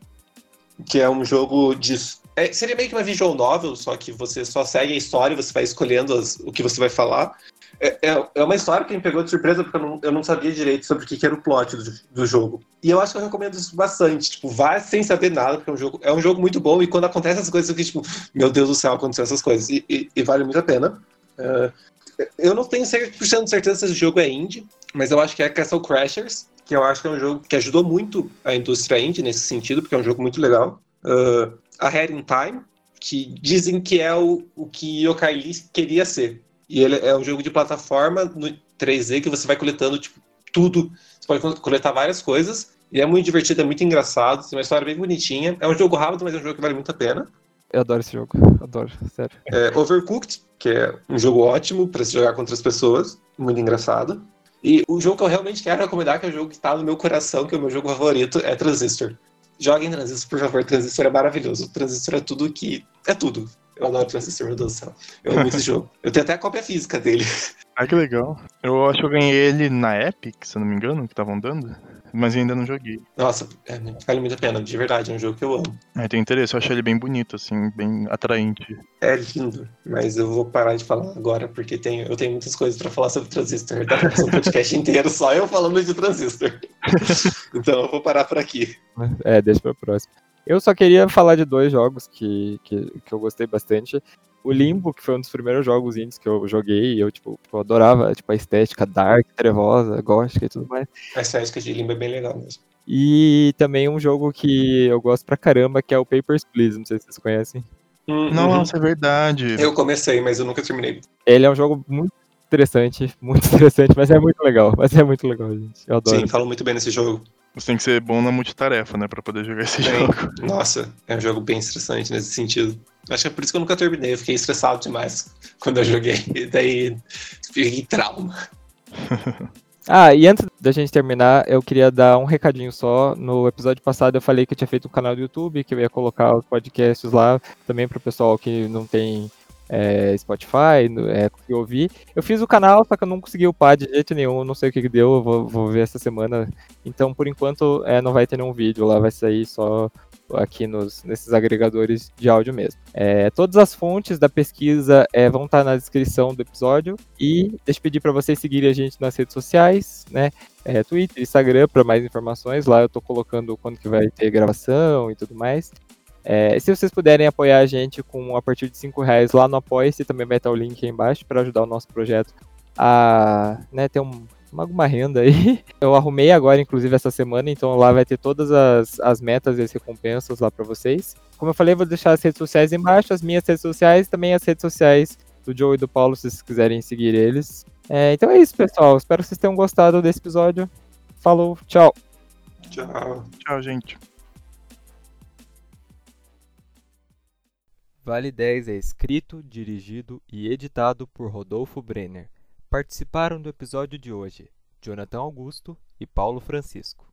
Que é um jogo de. É, seria meio que uma visual novel, só que você só segue a história, você vai escolhendo as, o que você vai falar. É, é, é, uma história que me pegou de surpresa, porque eu não, eu não sabia direito sobre o que, que era o plot do, do, jogo. E eu acho que eu recomendo isso bastante. Tipo, vá sem saber nada, porque é um jogo, é um jogo muito bom, e quando acontecem essas coisas, eu fico tipo, meu Deus do céu, aconteceu essas coisas. E, e, e vale muito a pena. Uh, eu não tenho 100% de certeza se o jogo é indie, mas eu acho que é Castle Crashers, que eu acho que é um jogo que ajudou muito a indústria indie nesse sentido, porque é um jogo muito legal. Uh, a Head in Time, que dizem que é o, o que Yokai queria ser. E ele é um jogo de plataforma no 3D que você vai coletando tipo, tudo. Você pode coletar várias coisas. E é muito divertido, é muito engraçado, tem uma história bem bonitinha. É um jogo rápido, mas é um jogo que vale muito a pena. Eu adoro esse jogo, adoro, sério. É, Overcooked, que é um jogo ótimo para se jogar com outras pessoas, muito engraçado. E o jogo que eu realmente quero recomendar, que é o jogo que está no meu coração, que é o meu jogo favorito, é Transistor. Joguem Transistor, por favor. Transistor é maravilhoso. Transistor é tudo que. É tudo. Eu adoro Transistor, meu Deus do céu. Eu amo esse jogo. Eu tenho até a cópia física dele. Ah, que legal. Eu acho que eu ganhei ele na Epic, se eu não me engano, que estavam dando. Mas ainda não joguei. Nossa, é, vale muito a pena, de verdade, é um jogo que eu amo. É, tem interesse, eu acho ele bem bonito, assim, bem atraente. É lindo, mas eu vou parar de falar agora, porque tenho, eu tenho muitas coisas pra falar sobre Transistor. Dá pra fazer um podcast inteiro só eu falando de Transistor. então eu vou parar por aqui. É, deixa pra próxima. Eu só queria falar de dois jogos que, que, que eu gostei bastante. O Limbo, que foi um dos primeiros jogos indies que eu joguei, e eu, tipo, eu adorava tipo, a estética dark, trevosa, gótica e tudo mais. A estética de Limbo é bem legal mesmo. E também um jogo que eu gosto pra caramba, que é o Papers, Please, não sei se vocês conhecem. Uhum. Nossa, é verdade. Eu comecei, mas eu nunca terminei. Ele é um jogo muito interessante, muito interessante, mas é muito legal, mas é muito legal, gente. Eu adoro. Sim, falam muito bem nesse jogo. Você tem que ser bom na multitarefa, né, pra poder jogar esse jogo. Nossa, é um jogo bem estressante nesse sentido. Acho que é por isso que eu nunca terminei, eu fiquei estressado demais quando eu joguei. E daí fiquei trauma. ah, e antes da gente terminar, eu queria dar um recadinho só. No episódio passado eu falei que eu tinha feito um canal do YouTube, que eu ia colocar os podcasts lá também pro pessoal que não tem é, Spotify, é, consegui ouvir. Eu fiz o canal, só que eu não consegui upar de jeito nenhum, não sei o que, que deu, vou, vou, ver essa semana. Então, por enquanto, é, não vai ter nenhum vídeo lá, vai sair só aqui nos, nesses agregadores de áudio mesmo. É, todas as fontes da pesquisa é, vão estar na descrição do episódio e deixa eu pedir para vocês seguirem a gente nas redes sociais, né? É, Twitter, Instagram para mais informações. Lá eu estou colocando quando que vai ter gravação e tudo mais. É, se vocês puderem apoiar a gente com a partir de 5 reais lá no Apoia-se, também vai estar o link aí embaixo para ajudar o nosso projeto a né, ter um, alguma renda aí. Eu arrumei agora, inclusive, essa semana, então lá vai ter todas as, as metas e as recompensas lá para vocês. Como eu falei, vou deixar as redes sociais embaixo, as minhas redes sociais, também as redes sociais do Joe e do Paulo, se vocês quiserem seguir eles. É, então é isso, pessoal. Espero que vocês tenham gostado desse episódio. Falou, tchau. Tchau. Tchau, gente. Vale 10 é escrito, dirigido e editado por Rodolfo Brenner. Participaram do episódio de hoje Jonathan Augusto e Paulo Francisco.